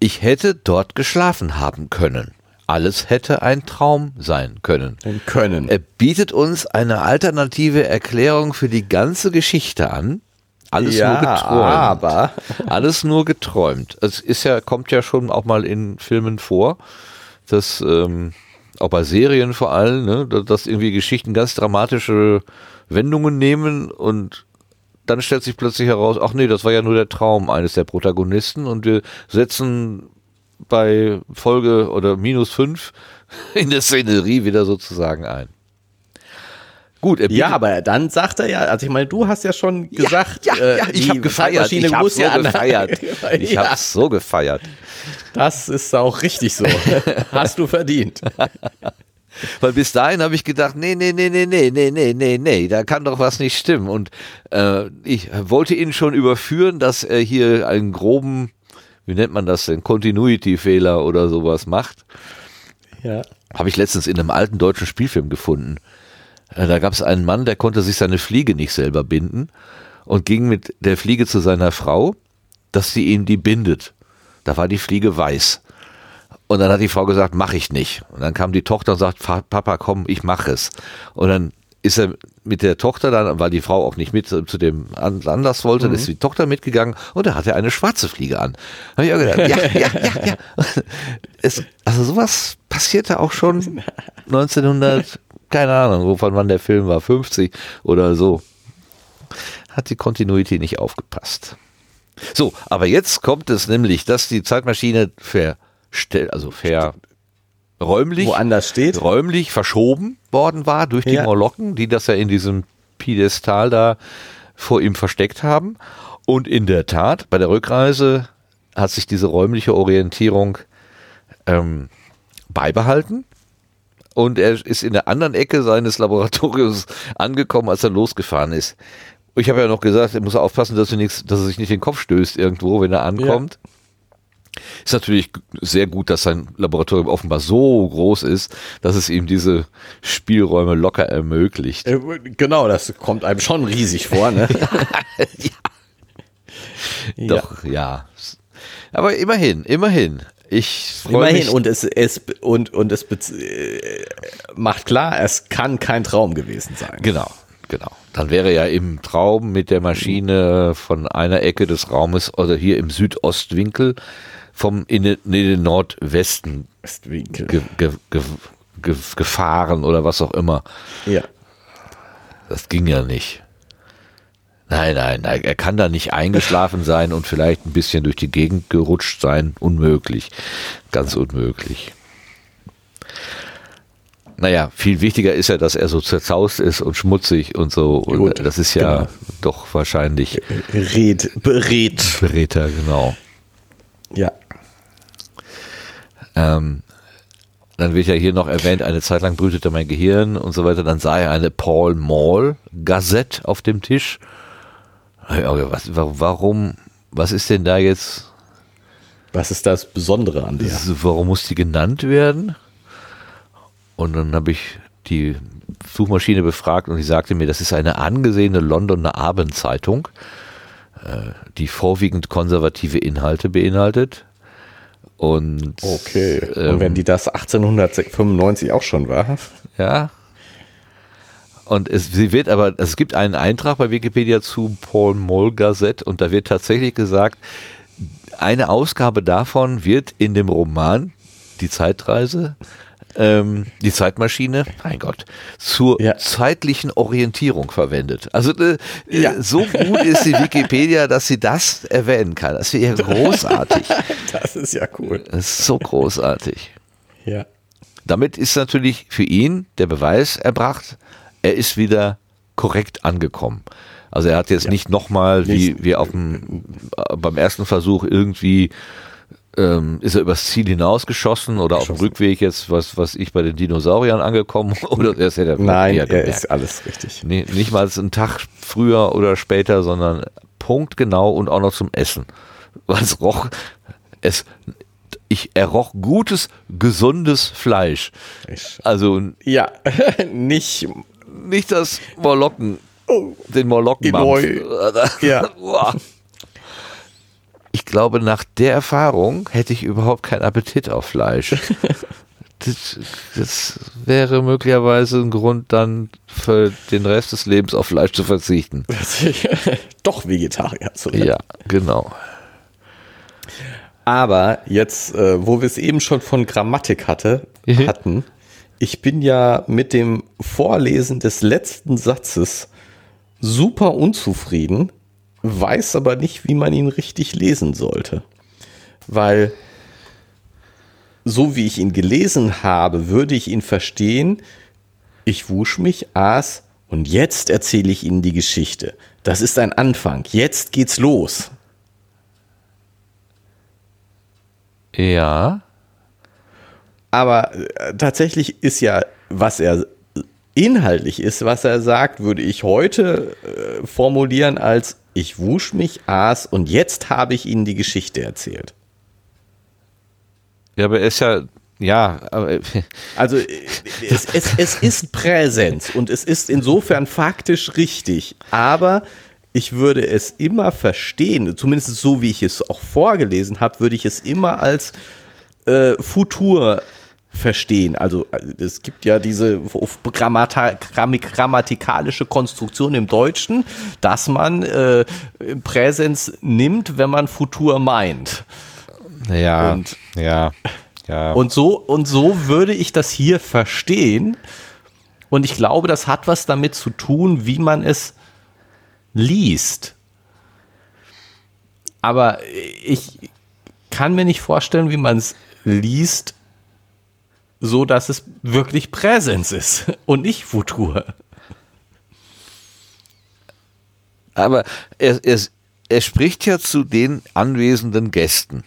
ich hätte dort geschlafen haben können. Alles hätte ein Traum sein können. Ein Können. Er bietet uns eine alternative Erklärung für die ganze Geschichte an. Alles nur geträumt. aber Alles nur geträumt. Es ist ja, kommt ja schon auch mal in Filmen vor, dass ähm, auch bei Serien vor allem, ne, dass- dass irgendwie Geschichten ganz dramatische Wendungen nehmen und dann stellt sich plötzlich heraus, ach nee, das war ja nur der Traum eines der Protagonisten und wir setzen bei Folge oder minus fünf <laughs> in der Szenerie wieder sozusagen ein. Gut, er ja, aber dann sagt er ja, also ich meine, du hast ja schon gesagt, ja, ja, äh, ich die habe gefeiert. Ich habe so <laughs> ja gefeiert. Ich ja, habe so gefeiert. das ist auch richtig so. <laughs> hast du verdient. Weil bis dahin habe ich gedacht, nee, nee, nee, nee, nee, nee, nee, nee, nee, da kann doch was nicht stimmen. Und äh, ich wollte ihn schon überführen, dass er hier einen groben, wie nennt man das denn, Continuity-Fehler oder sowas macht. Ja. Habe ich letztens in einem alten deutschen Spielfilm gefunden. Äh, Da gab es einen Mann, der konnte sich seine Fliege nicht selber binden und ging mit der Fliege zu seiner Frau, dass sie ihm die bindet. Da war die Fliege weiß. Und dann hat die Frau gesagt, mach ich nicht. Und dann kam die Tochter und sagt, "Fa- Papa, komm, ich mach es. Und dann ist er mit der Tochter dann, weil die Frau auch nicht mit zu dem An- Anlass wollte, dann ist die Tochter mitgegangen und da hat er eine schwarze Fliege an. Hab ich auch gedacht, ja, <laughs> ja, ja, ja. Es, also sowas passierte auch schon 1900, keine Ahnung, wovon wann der Film war, 50 oder so. Hat die Continuity nicht aufgepasst. So, aber jetzt kommt es nämlich, dass die Zeitmaschine verstellt, also ver räumlich, Woanders steht. räumlich verschoben worden war durch die Ja. Molokken, die das ja in diesem Piedestal da vor ihm versteckt haben. Und in der Tat, bei der Rückreise hat sich diese räumliche Orientierung ähm, beibehalten. Und er ist in der anderen Ecke seines <laughs> Laboratoriums angekommen, als er losgefahren ist. Ich habe ja noch gesagt, er muss aufpassen, dass er, nichts, dass er sich nicht den Kopf stößt irgendwo, wenn er ankommt. Ist natürlich sehr gut, dass sein Laboratorium offenbar so groß ist, dass es ihm diese Spielräume locker ermöglicht. Äh, Genau, das kommt einem schon riesig vor, ne? <laughs> ja. Doch, ja. Aber immerhin, immerhin. Ich Immerhin, mich. und es, es und, und es äh, macht klar, es kann kein Traum gewesen sein. Genau, genau. Dann wäre ja im Traum mit der Maschine von einer Ecke des Raumes oder hier im Südostwinkel vom in den, in den Nordwesten ge, ge, ge, ge gefahren oder was auch immer. Ja. Das ging ja nicht. Nein, nein, nein, er kann da nicht eingeschlafen <laughs> sein und vielleicht ein bisschen durch die Gegend gerutscht sein. Unmöglich. Ganz unmöglich. Naja, viel wichtiger ist ja, dass er so zerzaust ist und schmutzig und so. Und Gut, das ist ja genau. doch wahrscheinlich Red, berät. Beräter, genau. Ja. Ähm, dann wird ja hier noch erwähnt, eine Zeit lang brütete mein Gehirn und so weiter. Dann sah er eine Paul Mall Gazette auf dem Tisch. Was, wa- warum, was ist denn da jetzt, Was ist das Besondere an der? warum muss die genannt werden? Und dann habe ich die Suchmaschine befragt und die sagte mir, das ist eine angesehene Londoner Abendzeitung, äh, die vorwiegend konservative Inhalte beinhaltet. Und Okay. ähm, Und wenn die das 1895 auch schon war? Ja. Und es, sie wird aber, es gibt einen Eintrag bei Wikipedia zu Paul Moll Gazette und da wird tatsächlich gesagt, eine Ausgabe davon wird in dem Roman Die Zeitreise, ähm, die Zeitmaschine, mein Gott, zur Ja. zeitlichen Orientierung verwendet. Also äh, Ja. so gut ist die Wikipedia, dass sie das erwähnen kann. Das wäre großartig. <laughs> Das ist ja cool. Das ist so großartig. Ja. Damit ist natürlich für ihn der Beweis erbracht, er ist wieder korrekt angekommen. Also er hat jetzt nicht nochmal, wie, wie auf dem, äh, beim ersten Versuch irgendwie ähm, ist er übers Ziel hinausgeschossen oder auf dem. Rückweg jetzt, was, was ich bei den Dinosauriern angekommen <laughs> oder er ist ja der Nein, er gemerkt. ist alles richtig. Nee, nicht mal einen Tag früher oder später, sondern punktgenau und auch noch zum Essen. <laughs> Es roch, es, ich, er roch gutes, gesundes Fleisch. Also Ja, <laughs> nicht. nicht das Morlocken, Oh, den Morlocken. Ja. Ich glaube, nach der Erfahrung hätte ich überhaupt keinen Appetit auf Fleisch. <laughs> Das, das wäre möglicherweise ein Grund, dann für den Rest des Lebens auf Fleisch zu verzichten. <laughs> Doch Vegetarier zu werden. Ja, genau. Aber jetzt, äh, wo wir es eben schon von Grammatik hatte, Mhm. hatten, ich bin ja mit dem Vorlesen des letzten Satzes super unzufrieden, weiß aber nicht, wie man ihn richtig lesen sollte. Weil so wie ich ihn gelesen habe, würde ich ihn verstehen, ich wusch mich, aß und jetzt erzähle ich Ihnen die Geschichte. Das ist ein Anfang. Jetzt geht's los. Ja. Aber äh, tatsächlich ist ja, was er inhaltlich ist, was er sagt, würde ich heute äh, formulieren als ich wusch mich, aß und jetzt habe ich Ihnen die Geschichte erzählt. Ja, aber er ist ja, ja, aber, Also äh, es, es, es ist Präsenz und es ist insofern faktisch richtig, aber ich würde es immer verstehen, zumindest so wie ich es auch vorgelesen habe, würde ich es immer als äh, Futur verstehen. Also äh, es gibt ja diese Grammata grammatikalische Konstruktion im Deutschen, dass man äh, Präsenz nimmt, wenn man Futur meint. ja, Und- ja, ja. Und so, und so würde ich das hier verstehen. Und ich glaube, das hat was damit zu tun, wie man es liest. Aber ich kann mir nicht vorstellen, wie man es liest, so dass es wirklich Präsenz ist <laughs> und nicht Futur. aber er, er, er spricht ja zu den anwesenden Gästen.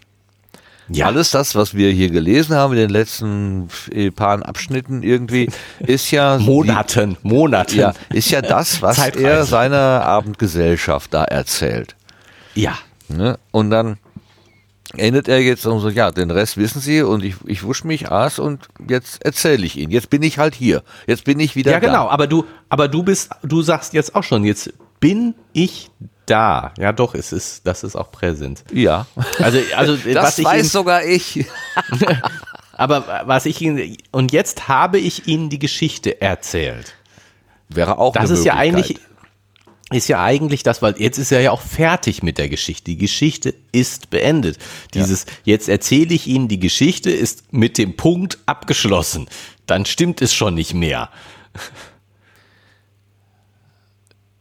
Ja. Alles das, was wir hier gelesen haben in den letzten äh, paar Abschnitten irgendwie, <laughs> ist ja Monaten, Monaten. Ja, ist ja das, <laughs> was Zeitreise. er seiner Abendgesellschaft da erzählt. ja. Ne? Und dann endet er jetzt und so, ja, den Rest wissen Sie und ich, ich wusch mich, aß und jetzt erzähle ich Ihnen. Jetzt bin ich halt hier. Jetzt bin ich wieder Ja, genau, da. aber du, aber du bist, du sagst jetzt auch schon, jetzt bin ich da. Ja, doch, es ist, das ist auch präsent. Ja, Also, also <laughs> das was ich weiß Ihnen, sogar ich. <laughs> aber was ich Ihnen, und jetzt habe ich Ihnen die Geschichte erzählt. Wäre auch Das ist ja eigentlich, ist ja eigentlich das, weil jetzt ist er ja auch fertig mit der Geschichte. Die Geschichte ist beendet. Dieses, ja. jetzt erzähle ich Ihnen, die Geschichte ist mit dem Punkt abgeschlossen. Dann stimmt es schon nicht mehr.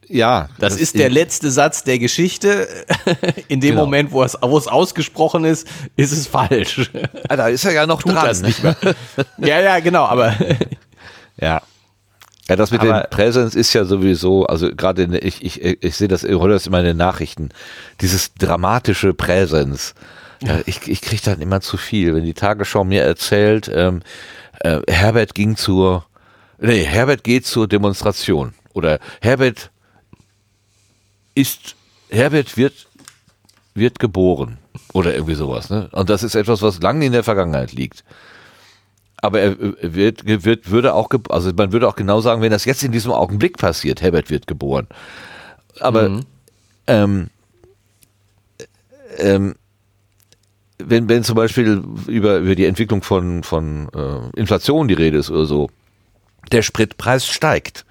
Ja. Das, das ist der letzte Satz der Geschichte. <laughs> In dem genau. Moment, wo es, wo es ausgesprochen ist, ist es falsch. Ah, da ist er ja noch Tut dran. Das nicht mehr. <laughs> ja, ja, genau, aber. ja. Ja, das mit aber, den Präsens ist ja sowieso, also gerade ich, ich, ich sehe das, ich höre das immer in den Nachrichten, dieses dramatische Präsens. Ja. Ich, ich kriege dann immer zu viel, wenn die Tagesschau mir erzählt, ähm, äh, Herbert ging zur, nee, Herbert geht zur Demonstration oder Herbert ist, Herbert wird, wird geboren oder irgendwie sowas. Ne? Und das ist etwas, was lange in der Vergangenheit liegt. Aber er wird, wird, würde auch, also man würde auch genau sagen, wenn das jetzt in diesem Augenblick passiert, Herbert wird geboren. Aber mhm. ähm, ähm, wenn, wenn zum Beispiel über, über die Entwicklung von, von äh, Inflation die Rede ist oder so, der Spritpreis steigt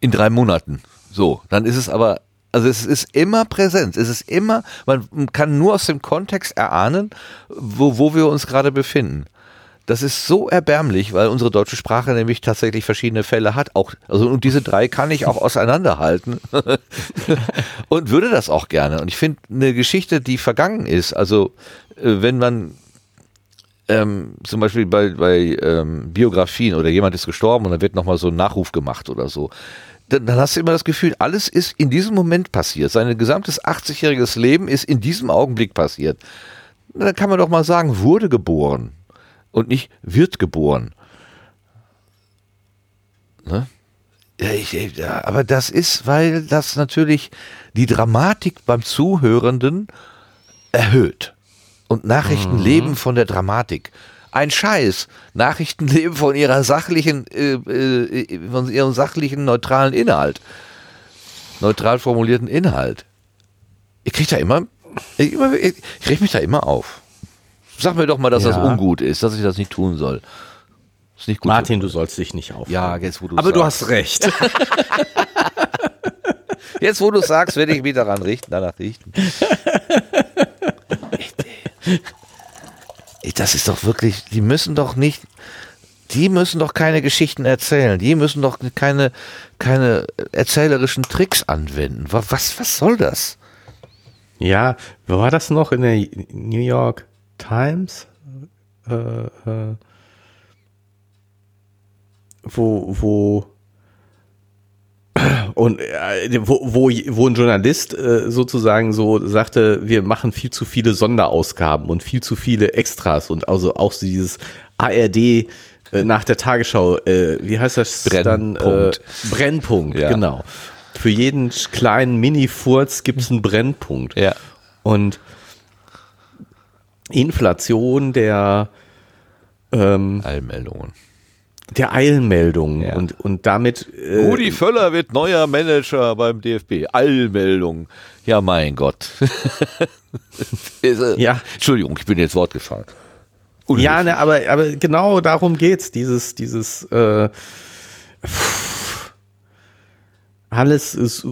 in drei Monaten. So, dann ist es aber, also es ist immer präsent. Es ist immer, man kann nur aus dem Kontext erahnen, wo, wo wir uns gerade befinden. Das ist so erbärmlich, weil unsere deutsche Sprache nämlich tatsächlich verschiedene Fälle hat. Auch, also, und diese drei kann ich auch auseinanderhalten. <laughs> und würde das auch gerne. Und ich finde eine Geschichte, die vergangen ist, also, äh, wenn man ähm, zum Beispiel bei, bei ähm, Biografien oder jemand ist gestorben und dann wird nochmal so ein Nachruf gemacht oder so dann, dann hast du immer das Gefühl, alles ist in diesem Moment passiert. Sein gesamtes 80-jähriges Leben ist in diesem Augenblick passiert. Dann kann man doch mal sagen, wurde geboren und nicht wird geboren. Ne? Ich, ja, aber das ist, weil das natürlich die Dramatik beim Zuhörenden erhöht. Und Nachrichten mhm. leben von der Dramatik ein Scheiß. Nachrichten <laughs> leben von ihrer sachlichen, äh, äh, von ihrem sachlichen, neutralen Inhalt. Neutral formulierten Inhalt. Ich krieg da immer, ich, ich krieg mich da immer auf. Sag mir doch mal, dass ja. das ungut ist, dass ich das nicht tun soll. Ist nicht gut Martin, so. du sollst dich nicht auf. Ja, jetzt wo du Aber sagst. du hast recht. <laughs> jetzt wo du sagst, werde ich mich daran richten, danach richten. <laughs> das ist doch wirklich, die müssen doch nicht, die müssen doch keine Geschichten erzählen, die müssen doch keine, keine erzählerischen Tricks anwenden. Was, was soll das? Ja, wo war das noch in der New York Times? Äh, äh, wo, wo und äh, wo, wo, wo ein Journalist äh, sozusagen so sagte, wir machen viel zu viele Sonderausgaben und viel zu viele Extras und also auch dieses ARD äh, nach der Tagesschau, äh, wie heißt das Brennpunkt. dann? Äh, Brennpunkt, ja. genau. Für jeden kleinen Mini-Furz gibt es einen Brennpunkt. Ja. Und Inflation der ähm, Allmeldungen der Eilmeldung ja. und, und damit. Äh, Rudi Völler wird neuer Manager beim DFB. Eilmeldung. Ja, mein Gott. <laughs> ja. Entschuldigung, ich bin jetzt Wort gefallen. Ja, ne, aber, aber genau darum geht's. Dieses, dieses, äh, alles ist,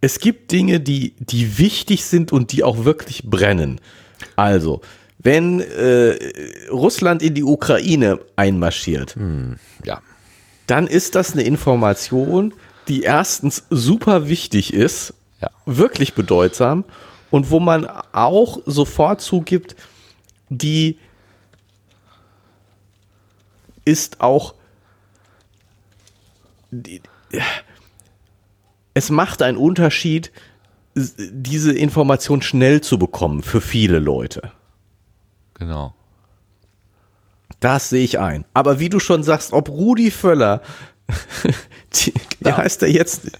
es gibt Dinge, die, die wichtig sind und die auch wirklich brennen. Also, wenn äh, Russland in die Ukraine einmarschiert, hm, ja. dann ist das eine Information, die erstens super wichtig ist, ja. wirklich bedeutsam und wo man auch sofort zugibt, die ist auch die, es macht einen Unterschied, diese Information schnell zu bekommen für viele Leute. Genau. Das sehe ich ein. Aber wie du schon sagst, ob Rudi Völler, <laughs> die, wie ja. heißt er jetzt?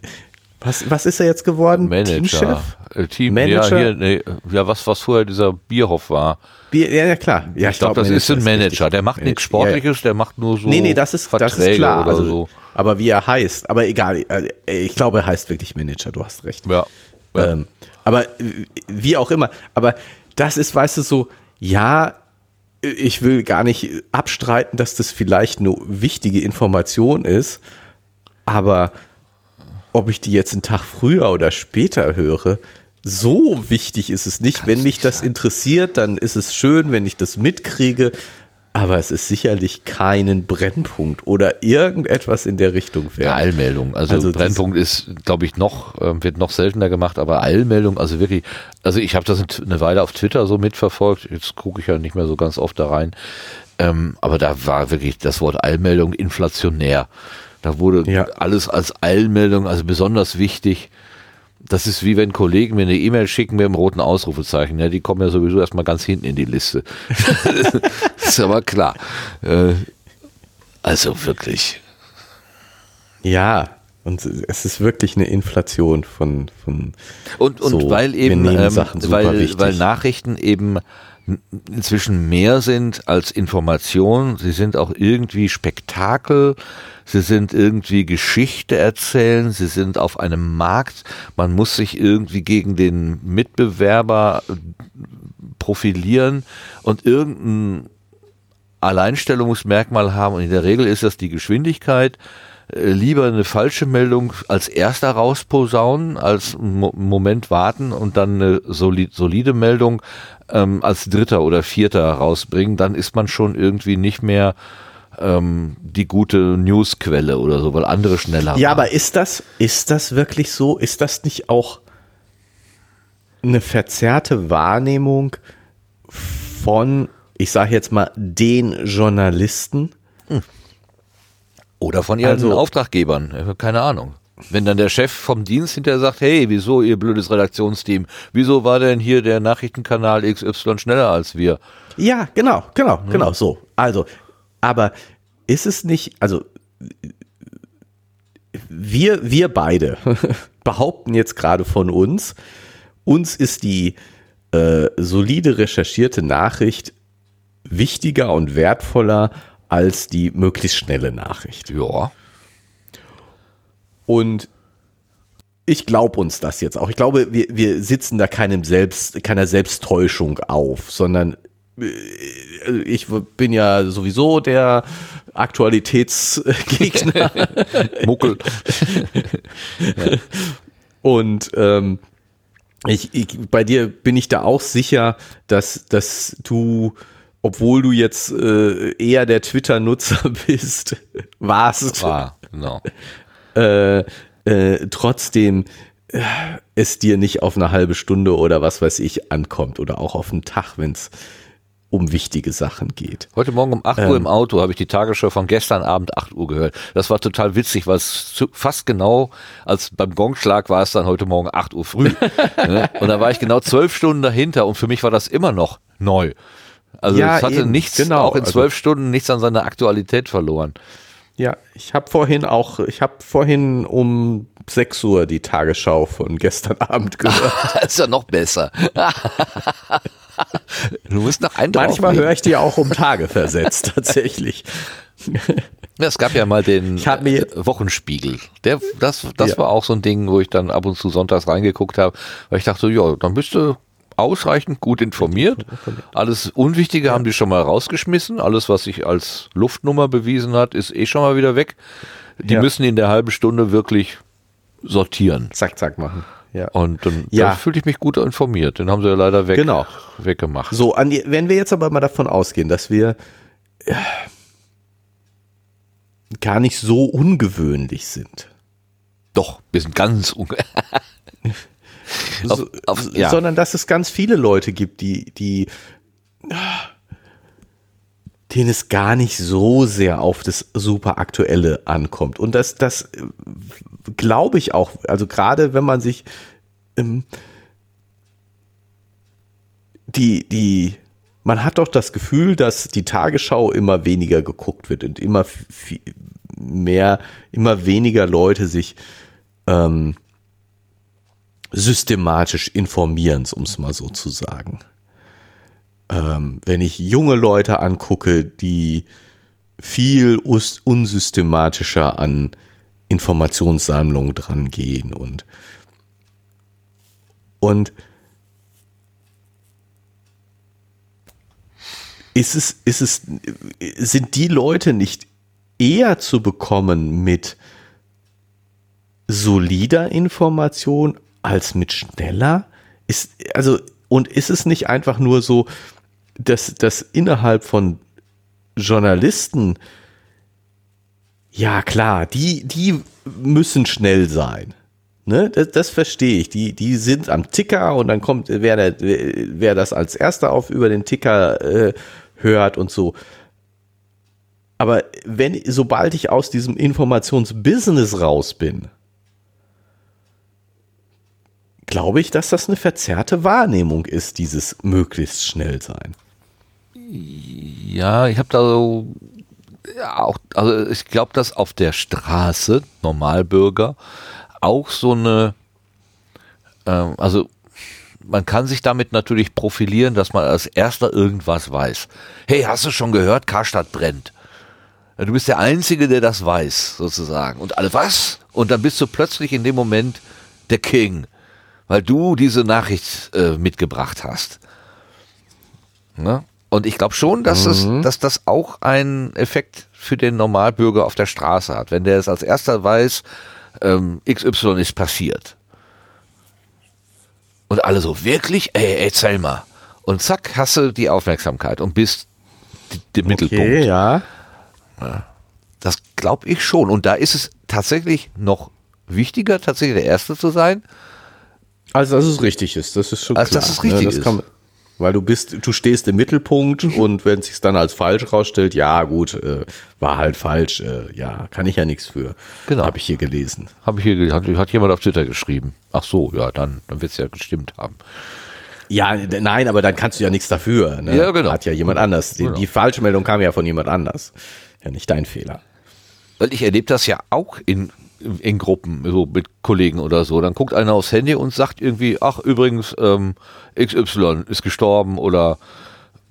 Was, was ist er jetzt geworden? Manager. Teamchef? Äh, Team, Manager? Ja, hier, nee, ja, was, was vorher dieser Bierhoff war. Bier, ja, ja, klar. Ja, ich, ich glaube, das ist ein Manager. Der macht nichts Sportliches, der macht nur so. Nee, nee, das ist, Verträge das ist klar. Also, so. Aber wie er heißt, aber egal. Äh, ich glaube, er heißt wirklich Manager, du hast recht. Ja. Ja. Ähm, aber wie auch immer. Aber das ist, weißt du, so, ja, ich will gar nicht abstreiten, dass das vielleicht eine wichtige Information ist, aber ob ich die jetzt einen Tag früher oder später höre, so wichtig ist es nicht. Kann's wenn mich das sein. interessiert, dann ist es schön, wenn ich das mitkriege. Aber es ist sicherlich keinen Brennpunkt oder irgendetwas in der Richtung wert. Eilmeldung. Also, Also Brennpunkt ist, glaube ich, noch, ähm, wird noch seltener gemacht, aber Eilmeldung, also wirklich, also ich habe das eine Weile auf Twitter so mitverfolgt, jetzt gucke ich ja nicht mehr so ganz oft da rein, ähm, aber da war wirklich das Wort Eilmeldung inflationär. Da wurde Ja. alles als Eilmeldung, also besonders wichtig. Das ist wie wenn Kollegen mir eine E-Mail schicken mit einem roten Ausrufezeichen. Ja, die kommen ja sowieso erstmal ganz hinten in die Liste. <laughs> ist aber klar. Äh, also wirklich. Ja, und es ist wirklich eine Inflation von, von Und, und So, weil eben, ähm, weil, weil Nachrichten eben inzwischen mehr sind als Information, sie sind auch irgendwie Spektakel, sie sind irgendwie Geschichte erzählen, sie sind auf einem Markt, man muss sich irgendwie gegen den Mitbewerber äh, profilieren und irgendein Alleinstellungsmerkmal haben. Und in der Regel ist das die Geschwindigkeit. Äh, Lieber eine falsche Meldung als erster rausposaunen, als einen Mo Moment warten und dann eine soli solide Meldung ähm, als dritter oder vierter rausbringen, dann ist man schon irgendwie nicht mehr ähm, die gute Newsquelle oder so, weil andere schneller Ja, waren. aber ist das, ist das wirklich so? Ist das nicht auch eine verzerrte Wahrnehmung von, ich sage jetzt mal, den Journalisten? Oder von ihren Also- Auftraggebern, keine Ahnung. Wenn dann der Chef vom Dienst hinterher sagt, hey, wieso ihr blödes Redaktionsteam, wieso war denn hier der Nachrichtenkanal XY schneller als wir? Ja, genau, genau, genau so. Also, aber ist es nicht, also wir, wir beide <laughs> behaupten jetzt gerade von uns, uns ist die äh, solide recherchierte Nachricht wichtiger und wertvoller als die möglichst schnelle Nachricht. Ja. Und ich glaube uns das jetzt auch. Ich glaube, wir, wir sitzen da keinem Selbst, keiner Selbsttäuschung auf, sondern äh, ich bin ja sowieso der Aktualitätsgegner <laughs> Muckel. <laughs> und ähm, ich, ich, bei dir bin ich da auch sicher, dass, dass du, obwohl du jetzt äh, eher der Twitter-Nutzer <laughs> bist, warst, War, genau. Äh, äh, trotzdem äh, es dir nicht auf eine halbe Stunde oder was weiß ich ankommt oder auch auf einen Tag, wenn es um wichtige Sachen geht. Heute Morgen um 8 Uhr im Auto habe ich die Tagesschau von gestern Abend 8 Uhr gehört. Das war total witzig, weil es zu- fast genau, als beim Gongschlag war es dann heute Morgen 8 Uhr früh. <laughs> ne? Und da war ich genau zwölf Stunden dahinter und für mich war das immer noch neu. Also Ja, es hatte eben, nichts, genau. auch in Also- zwölf Stunden nichts an seiner Aktualität verloren. Ja, ich habe vorhin auch, ich habe vorhin um 6 Uhr die Tagesschau von gestern <laughs> Abend gehört. <laughs> Das ist ja noch besser. <laughs> du musst noch einen Manchmal höre ich die auch um Tage versetzt, tatsächlich. Ja, Es gab ja mal den Ich hab mir- äh, Wochenspiegel. Der, das das Ja. war auch so ein Ding, wo ich dann ab und zu sonntags reingeguckt habe, weil ich dachte, ja, dann bist du ausreichend gut informiert. Alles Unwichtige haben die schon mal rausgeschmissen. Alles, was sich als Luftnummer bewiesen hat, ist eh schon mal wieder weg. Die Ja. müssen in der halben Stunde wirklich sortieren. Zack, zack machen. Ja. Und dann Ja. fühlte ich mich gut informiert. Den haben sie ja leider weg, Genau. weggemacht. So, die, wenn wir jetzt aber mal davon ausgehen, dass wir äh, gar nicht so ungewöhnlich sind, Doch, wir sind ganz unge <laughs> Auf- auf- ja. sondern dass es ganz viele Leute gibt, die, die denen es gar nicht so sehr auf das super Aktuelle ankommt. Und das, das glaube ich auch, also gerade wenn man sich ähm, die, die, man hat doch das Gefühl, dass die Tagesschau immer weniger geguckt wird und immer viel mehr, immer weniger Leute sich ähm, systematisch informieren, um es mal so zu sagen. Ähm, wenn ich junge Leute angucke, die viel unsystematischer an Informationssammlungen dran gehen und und ist es, ist es, sind die Leute nicht eher zu bekommen mit solider Information als mit schneller? Ist, also, und ist es nicht einfach nur so, dass, dass innerhalb von Journalisten, ja klar, die, die müssen schnell sein. Ne, das, das verstehe ich. Die, die sind am Ticker und dann kommt, wer, der, wer das als erster auf über den Ticker äh, hört und so. Aber wenn, sobald ich aus diesem Informationsbusiness raus bin, glaube ich, dass das eine verzerrte Wahrnehmung ist, dieses möglichst schnell sein. Ja, ich habe da so ja, auch, also ich glaube, dass auf der Straße Normalbürger auch so eine, ähm, also man kann sich damit natürlich profilieren, dass man als erster irgendwas weiß. Hey, hast du schon gehört, Karstadt brennt? Du bist der Einzige, der das weiß, sozusagen. Und alle, was? Und dann bist du plötzlich in dem Moment der King, weil du diese Nachricht äh, mitgebracht hast. Ne? Und ich glaube schon, dass, mhm. es, dass das auch einen Effekt für den Normalbürger auf der Straße hat. Wenn der es als erster weiß, ähm, XY ist passiert. Und alle so, wirklich? Ey, erzähl mal. Und zack, hast du die Aufmerksamkeit und bist der Mittelpunkt. Okay, ja. Das glaube ich schon. Und da ist es tatsächlich noch wichtiger, tatsächlich der Erste zu sein. Also, dass es richtig ist, das ist schon also, klar. dass es richtig ne? das ist. Kann, weil du bist, du stehst im Mittelpunkt und wenn es sich dann als falsch rausstellt, ja gut, äh, war halt falsch, äh, ja, kann ich ja nichts für. Genau. Habe ich hier gelesen. Habe ich hier, hat, hat jemand auf Twitter geschrieben. Ach so, ja, dann, dann wird es ja gestimmt haben. Ja, nein, aber dann kannst du ja nichts dafür. Ne? Ja, genau. Hat ja jemand anders. Die, Genau. die Falschmeldung kam ja von jemand anders. Ja, nicht dein Fehler. Weil ich erlebe das ja auch in, in Gruppen, so mit Kollegen oder so. Dann guckt einer aufs Handy und sagt irgendwie, ach übrigens, ähm, XY ist gestorben oder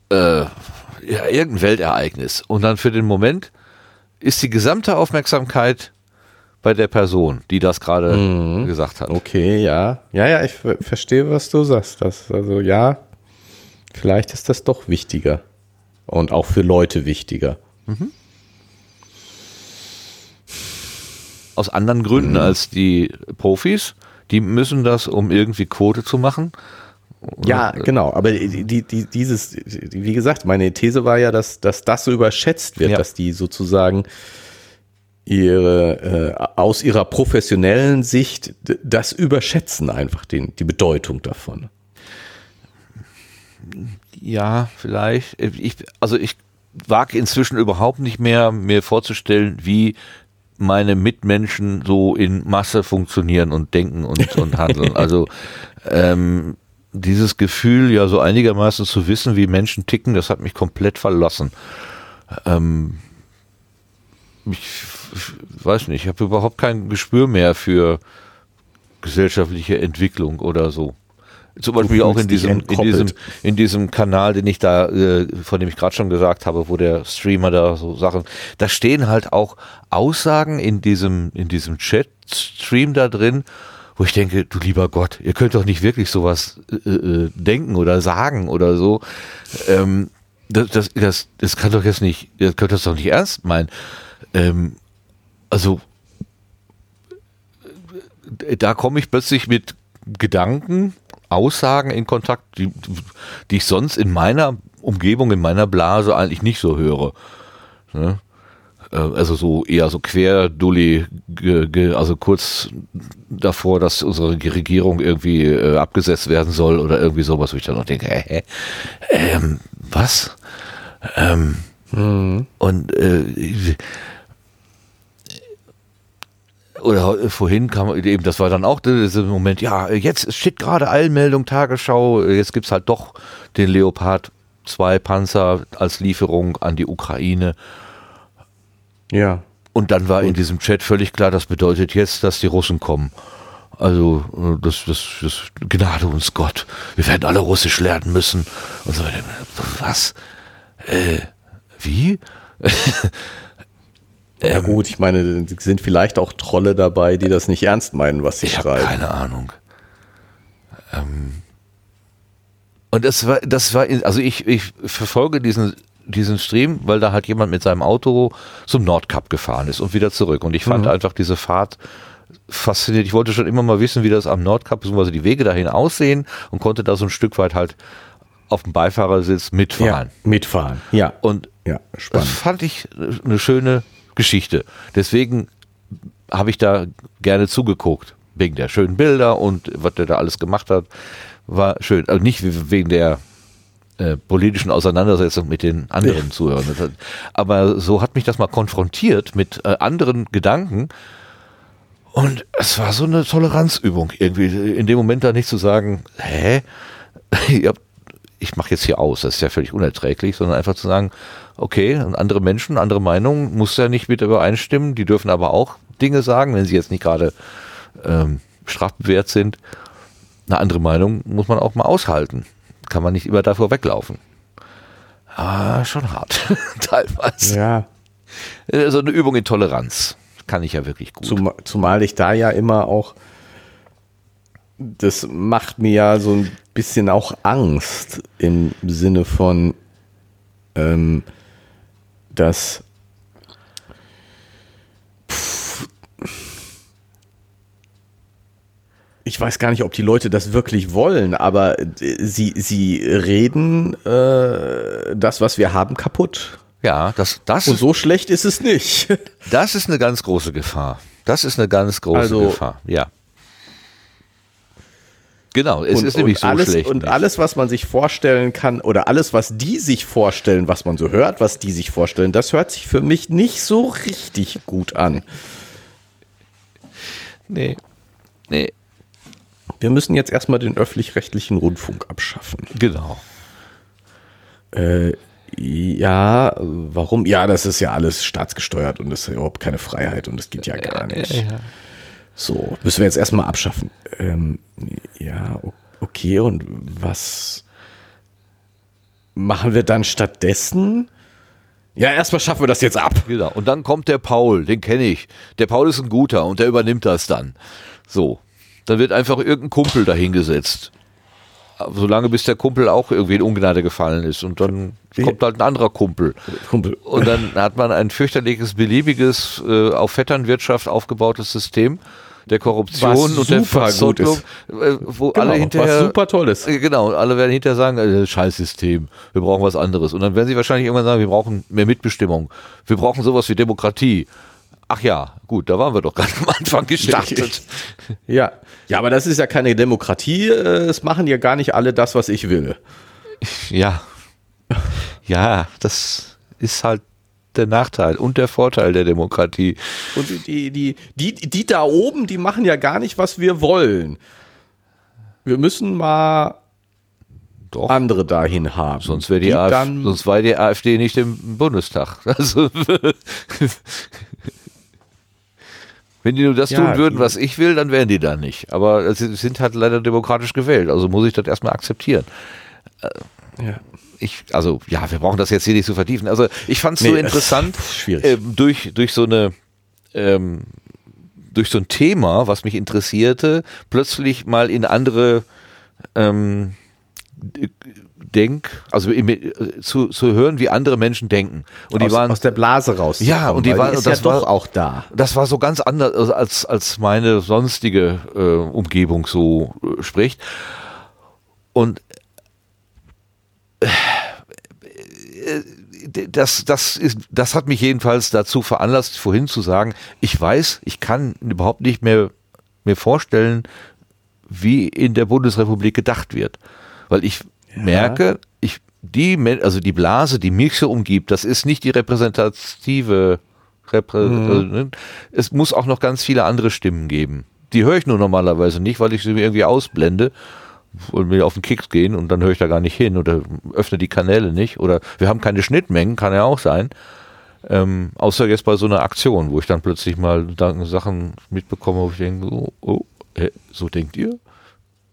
äh, ja, irgendein Weltereignis. Und dann für den Moment ist die gesamte Aufmerksamkeit bei der Person, die das gerade gesagt hat. Okay, ja. Ja, ja, ich ver- verstehe, was du sagst. Das, also ja, vielleicht ist das doch wichtiger. Und auch für Leute wichtiger. Aus anderen Gründen als die Profis. Die müssen das, um irgendwie Quote zu machen. Ja, genau. Aber die, die, die, dieses, die, wie gesagt, meine These war ja, dass, dass das so überschätzt wird, Ja. dass die sozusagen ihre äh, aus ihrer professionellen Sicht das überschätzen einfach den, die Bedeutung davon. Ja, vielleicht. Ich, also ich wage inzwischen überhaupt nicht mehr mir vorzustellen, wie meine Mitmenschen so in Masse funktionieren und denken und, und <laughs> handeln. Also ähm, dieses Gefühl, ja so einigermaßen zu wissen, wie Menschen ticken, das hat mich komplett verlassen. Ähm, ich, ich weiß nicht, ich habe überhaupt kein Gespür mehr für gesellschaftliche Entwicklung oder so. Zum Beispiel auch in diesem, in diesem, in diesem Kanal, den ich da, äh, von dem ich gerade schon gesagt habe, wo der Streamer da so Sachen, da stehen halt auch Aussagen in diesem, in diesem Chat-Stream da drin, wo ich denke, du lieber Gott, ihr könnt doch nicht wirklich sowas äh, äh, denken oder sagen oder so. Ähm, das, das, das, das kann doch jetzt nicht, ihr könnt das doch nicht ernst meinen. Ähm, also äh, da komme ich plötzlich mit Gedanken, Aussagen in Kontakt, die, die ich sonst in meiner Umgebung, in meiner Blase eigentlich nicht so höre. Ne? Äh, Also so eher so querdulli, ge- ge- also kurz davor, dass unsere Regierung irgendwie äh, abgesetzt werden soll oder irgendwie sowas, wo ich dann noch denke, hä, hä, ähm, was? Ähm, Und äh, oder heu- vorhin kam eben, das war dann auch dieser Moment, ja, jetzt steht gerade Eilmeldung, Tagesschau, jetzt gibt's halt doch den Leopard 2 Panzer als Lieferung an die Ukraine. Ja. Und dann war in diesem Chat völlig klar, das bedeutet jetzt, dass die Russen kommen. Also, äh, das, das, das Gnade uns Gott. Wir werden alle Russisch lernen müssen. Und so, was? Äh, wie? <laughs> Ja gut, ich meine, sind vielleicht auch Trolle dabei, die das nicht ernst meinen, was sie Ich schreiben. keine Ahnung. Ähm, und das war, das war, also ich, ich verfolge diesen, diesen Stream, weil da halt jemand mit seinem Auto zum Nordkap gefahren ist und wieder zurück. Und ich fand einfach diese Fahrt fasziniert. Ich wollte schon immer mal wissen, wie das am Nordkap bzw. die Wege dahin aussehen und konnte da so ein Stück weit halt auf dem Beifahrersitz mitfahren. Ja, mitfahren, ja. Und ja, das spannend. fand ich eine schöne Geschichte. Deswegen habe ich da gerne zugeguckt. Wegen der schönen Bilder und was der da alles gemacht hat. War schön. Also nicht wegen der äh, politischen Auseinandersetzung mit den anderen Ja. Zuhörern. Aber so hat mich das mal konfrontiert mit äh, anderen Gedanken. Und es war so eine Toleranzübung irgendwie. In dem Moment da nicht zu sagen, hä? <laughs> Ihr habt- ich mache jetzt hier aus, das ist ja völlig unerträglich, sondern einfach zu sagen, okay, und andere Menschen, andere Meinungen, muss ja nicht mit übereinstimmen, die dürfen aber auch Dinge sagen, wenn sie jetzt nicht gerade ähm, strafbewehrt sind. Eine andere Meinung muss man auch mal aushalten. Kann man nicht immer davor weglaufen. Ah, schon hart, <laughs> teilweise. Ja, Also eine Übung in Toleranz kann ich ja wirklich gut. Zum, zumal ich da ja immer auch, das macht mir ja so ein bisschen auch Angst im Sinne von, ähm, dass Pff, ich weiß gar nicht, ob die Leute das wirklich wollen, aber äh, sie, sie reden äh, das, was wir haben, kaputt. ja, das, das, Und so schlecht ist es nicht. <laughs> das ist eine ganz große Gefahr. Das ist eine ganz große Also- Gefahr, ja. Genau, es und, ist nämlich so alles, schlecht. Und nicht. alles, was man sich vorstellen kann, oder alles, was die sich vorstellen, was man so hört, was die sich vorstellen, das hört sich für mich nicht so richtig gut an. Nee. Nee, Wir müssen jetzt erstmal den öffentlich-rechtlichen Rundfunk abschaffen. genau. Äh, ja, warum? Ja, das ist ja alles staatsgesteuert und das ist ja überhaupt keine Freiheit und das geht ja gar nicht. So, müssen wir jetzt erstmal abschaffen. Ähm, ja, okay, und was machen wir dann stattdessen? Ja, erstmal schaffen wir das jetzt ab. Genau. Und dann kommt der Paul, den kenne ich. Der Paul ist ein guter und der übernimmt das dann. So. Dann wird einfach irgendein Kumpel dahingesetzt. Solange bis der Kumpel auch irgendwie in Ungnade gefallen ist. Und dann kommt halt ein anderer Kumpel. Kumpel. Und dann hat man ein fürchterliches, beliebiges, äh, auf Vetternwirtschaft aufgebautes System der Korruption Was und der ist. äh, wo Genau, alle hinterher was super toll ist. Äh, Genau, und alle werden hinterher sagen, äh, Scheißsystem, wir brauchen was anderes. Und dann werden sie wahrscheinlich irgendwann sagen, wir brauchen mehr Mitbestimmung, wir brauchen sowas wie Demokratie. Ach ja, gut, da waren wir doch <laughs> gerade am Anfang gestartet. <laughs> Ja. ja, aber das ist ja keine Demokratie. äh, Es machen ja gar nicht alle das, was ich will. Ja. <laughs> Ja, das ist halt der Nachteil und der Vorteil der Demokratie. Und die, die, die, die, da oben, die machen ja gar nicht, was wir wollen. Wir müssen mal Doch. andere dahin haben. Sonst wäre die, die AfD, sonst die AfD nicht im Bundestag. <laughs> Also, wenn die nur das Ja, tun würden, was ich will, dann wären die da nicht. Aber sie sind halt leider demokratisch gewählt. Also muss ich das erstmal akzeptieren. ja. Ich, also ja, wir brauchen das jetzt hier nicht zu vertiefen. Also ich fand es Nee, so interessant, ähm, durch, durch so eine ähm, durch so ein Thema, was mich interessierte, plötzlich mal in andere ähm, Denk, also äh, zu, zu hören, wie andere Menschen denken. Und die aus, waren aus der Blase raus. Ja, und die waren- ist das ja doch war- auch da. das war so ganz anders also als, als meine sonstige äh, Umgebung so äh, spricht. Und das, das, ist, das hat mich jedenfalls dazu veranlasst, vorhin zu sagen, ich weiß, ich kann überhaupt nicht mehr mir vorstellen, wie in der Bundesrepublik gedacht wird. Weil ich merke, ich, die, also die Blase, die mich so umgibt, das ist nicht die repräsentative Reprä also, ne? Es muss auch noch ganz viele andere Stimmen geben. Die höre ich nur normalerweise nicht, weil ich sie irgendwie ausblende und mir auf den Keks gehen und dann höre ich da gar nicht hin oder öffne die Kanäle nicht oder wir haben keine Schnittmengen, kann ja auch sein. Ähm, außer jetzt bei so einer Aktion, wo ich dann plötzlich mal Sachen mitbekomme, wo ich denke, oh, oh hä, so denkt ihr?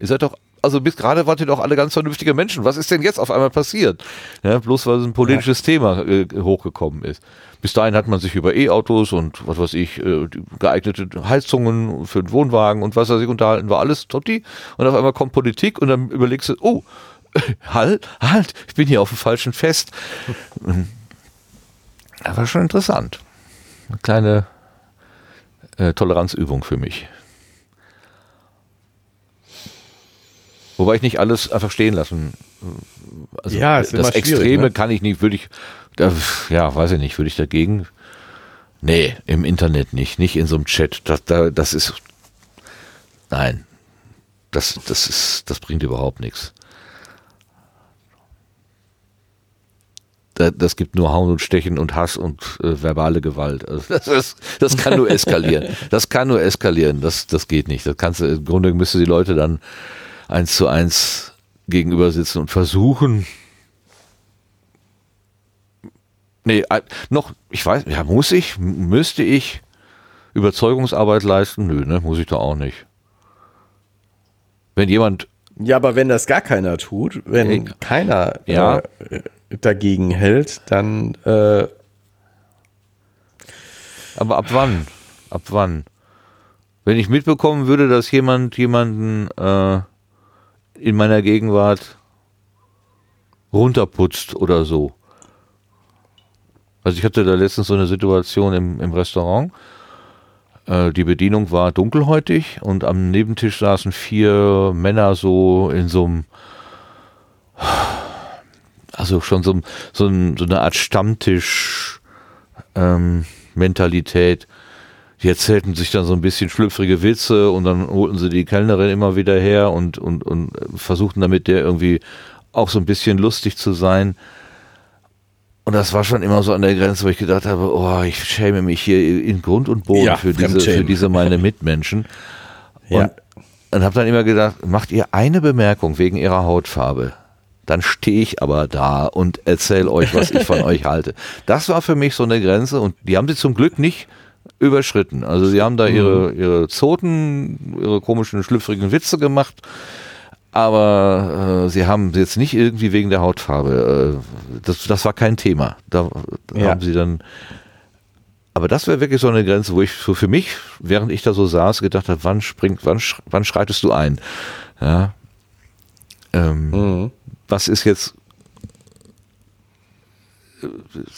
Ihr seid doch, also bis gerade wart ihr doch alle ganz vernünftige Menschen. Was ist denn jetzt auf einmal passiert? Ja, bloß weil ein politisches Thema äh, hochgekommen ist. Bis dahin hat man sich über E-Autos und was weiß ich, äh, die geeignete Heizungen für den Wohnwagen und was weiß ich unterhalten, war alles totti. Und auf einmal kommt Politik und dann überlegst du, oh, <laughs> halt, halt, ich bin hier auf dem falschen Fest. <laughs> Das war schon interessant. Eine kleine äh, Toleranzübung für mich. Wobei ich nicht alles einfach stehen lassen. Also Ja, das Extreme ne? kann ich nicht, würde ich, ja, weiß ich nicht, würde ich dagegen. Nee, im Internet nicht, nicht in so einem Chat. Das, da, das ist, nein, das, das ist, das bringt überhaupt nichts. Da, das gibt nur Hauen und Stechen und Hass und äh, verbale Gewalt. Also das, ist, das kann nur <laughs> eskalieren. Das kann nur eskalieren. Das, das geht nicht. Das kannst du, im Grunde müsste die Leute dann eins zu eins gegenüber sitzen und versuchen. Nee, äh, noch, ich weiß, ja, muss ich, müsste ich Überzeugungsarbeit leisten? Nö, ne, muss ich da auch nicht. Wenn jemand, Ja, aber wenn das gar keiner tut, wenn Ey. keiner Ja. äh, dagegen hält, dann äh, aber ab wann? Ab wann? Wenn ich mitbekommen würde, dass jemand jemanden äh, in meiner Gegenwart runterputzt oder so. Also ich hatte da letztens so eine Situation im, im Restaurant. Äh, die Bedienung war dunkelhäutig und am Nebentisch saßen vier Männer so in so einem, also schon so, so, so eine Art Stammtisch ähm, Mentalität. Die erzählten sich dann so ein bisschen schlüpfrige Witze und dann holten sie die Kellnerin immer wieder her und, und, und versuchten damit der irgendwie auch so ein bisschen lustig zu sein. Und das war schon immer so an der Grenze, wo ich gedacht habe, oh, ich schäme mich hier in Grund und Boden Ja, für, diese, für diese meine <laughs> Mitmenschen. Ja. Und, und habe dann immer gedacht, macht ihr eine Bemerkung wegen ihrer Hautfarbe, dann stehe ich aber da und erzähle euch, was ich von <laughs> euch halte. Das war für mich so eine Grenze und die haben sie zum Glück nicht überschritten. Also sie haben da ihre, ihre Zoten, ihre komischen, schlüpfrigen Witze gemacht, aber äh, sie haben jetzt nicht irgendwie wegen der Hautfarbe, äh, das, das war kein Thema. Da, Ja. haben sie dann aber das wäre wirklich so eine Grenze, wo ich so für mich, während ich da so saß, gedacht habe, wann springt, wann, wann schreitest du ein? Ja. Ähm, Mhm. Was ist jetzt,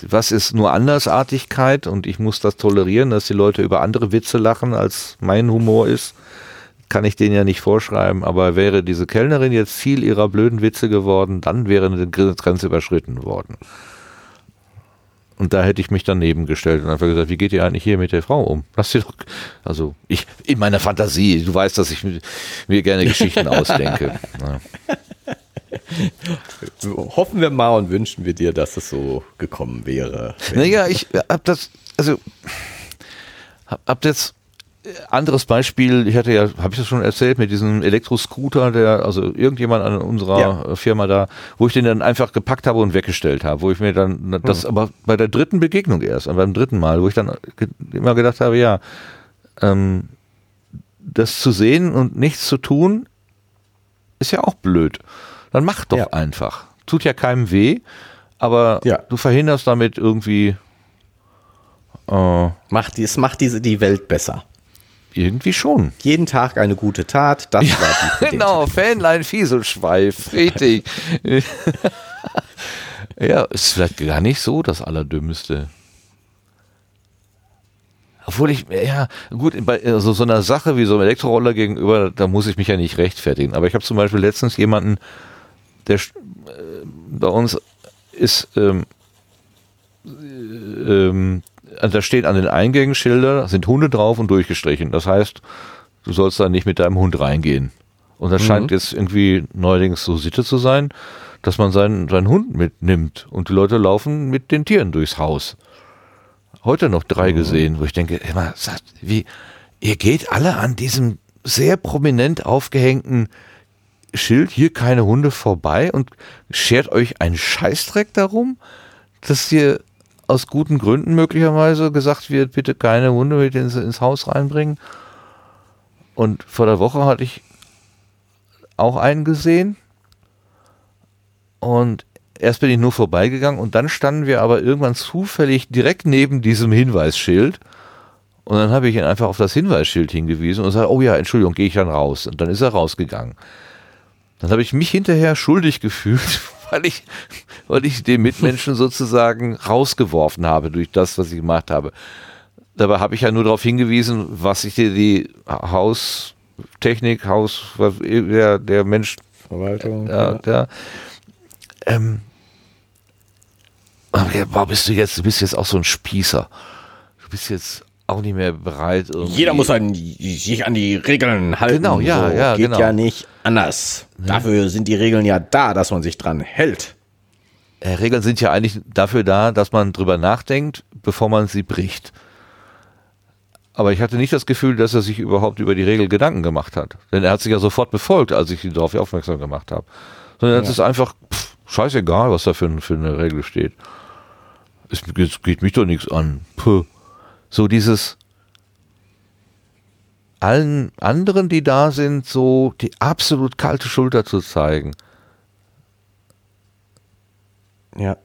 was ist nur Andersartigkeit und ich muss das tolerieren, dass die Leute über andere Witze lachen, als mein Humor ist? Kann ich denen ja nicht vorschreiben, aber wäre diese Kellnerin jetzt Ziel ihrer blöden Witze geworden, dann wäre eine Grenze überschritten worden. Und da hätte ich mich daneben gestellt und einfach gesagt, wie geht ihr eigentlich hier mit der Frau um? Lass sie doch, also ich, in meiner Fantasie, du weißt, dass ich mir, gerne Geschichten <laughs> ausdenke. Ja. <laughs> Hoffen wir mal und wünschen wir dir, dass es so gekommen wäre. Naja, ich hab das, also hab, hab jetzt äh, anderes Beispiel, ich hatte ja, habe ich das schon erzählt, mit diesem Elektroscooter, der, also irgendjemand an unserer Ja. äh, Firma da, wo ich den dann einfach gepackt habe und weggestellt habe, wo ich mir dann, das aber bei der dritten Begegnung erst, beim dritten Mal, wo ich dann immer gedacht habe, ja, ähm, das zu sehen und nichts zu tun, ist ja auch blöd. Dann mach doch Ja. einfach. Tut ja keinem weh, aber Ja. du verhinderst damit irgendwie äh, Macht, die- es macht diese, die Welt besser. irgendwie schon. Jeden Tag eine gute Tat, das war die. <laughs> Genau, Fähnlein Fieselschweif, richtig. <laughs> ja, ist vielleicht gar nicht so das Allerdümmste. Obwohl ich, ja, gut, bei so, so einer Sache wie so einem Elektroroller gegenüber, da muss ich mich ja nicht rechtfertigen. Aber ich habe zum Beispiel letztens jemanden, der äh, bei uns ist, ähm, ähm, also da stehen an den Eingängen Schilder, sind Hunde drauf und durchgestrichen. Das heißt, du sollst da nicht mit deinem Hund reingehen. Und das scheint jetzt irgendwie neuerdings so Sitte zu sein, dass man seinen, seinen Hund mitnimmt und die Leute laufen mit den Tieren durchs Haus. Heute noch drei gesehen, wo ich denke, immer, wie, ihr geht alle an diesem sehr prominent aufgehängten Schild hier keine Hunde vorbei und schert euch einen Scheißdreck darum, dass hier aus guten Gründen möglicherweise gesagt wird, bitte keine Hunde mit ins, ins Haus reinbringen. Und vor der Woche hatte ich auch einen gesehen. Und erst bin ich nur vorbeigegangen und dann standen wir aber irgendwann zufällig direkt neben diesem Hinweisschild. Und dann habe ich ihn einfach auf das Hinweisschild hingewiesen und sagte, oh ja, Entschuldigung, gehe ich dann raus. Und dann ist er rausgegangen. Dann habe ich mich hinterher schuldig gefühlt, <laughs> weil ich, weil ich den Mitmenschen sozusagen rausgeworfen habe durch das, was ich gemacht habe. Dabei habe ich ja nur darauf hingewiesen, was ich dir die Haustechnik, Haus, der, der Mensch, Verwaltung. ja, der, ähm, warum bist du jetzt, du bist jetzt auch so ein Spießer. Du bist jetzt auch nicht mehr bereit. Irgendwie. Jeder muss an, sich an die Regeln halten. Genau, ja, so. ja, Geht genau. ja nicht anders. Dafür sind die Regeln ja da, dass man sich dran hält. Äh, Regeln sind ja eigentlich dafür da, dass man drüber nachdenkt, bevor man sie bricht. Aber ich hatte nicht das Gefühl, dass er sich überhaupt über die Regel Gedanken gemacht hat. Denn er hat sich ja sofort befolgt, als ich ihn darauf aufmerksam gemacht habe. Sondern es ist einfach pff, scheißegal, was da für, für eine Regel steht. Es, es geht mich doch nichts an. Puh. So dieses allen anderen, die da sind, so die absolut kalte Schulter zu zeigen. Ja.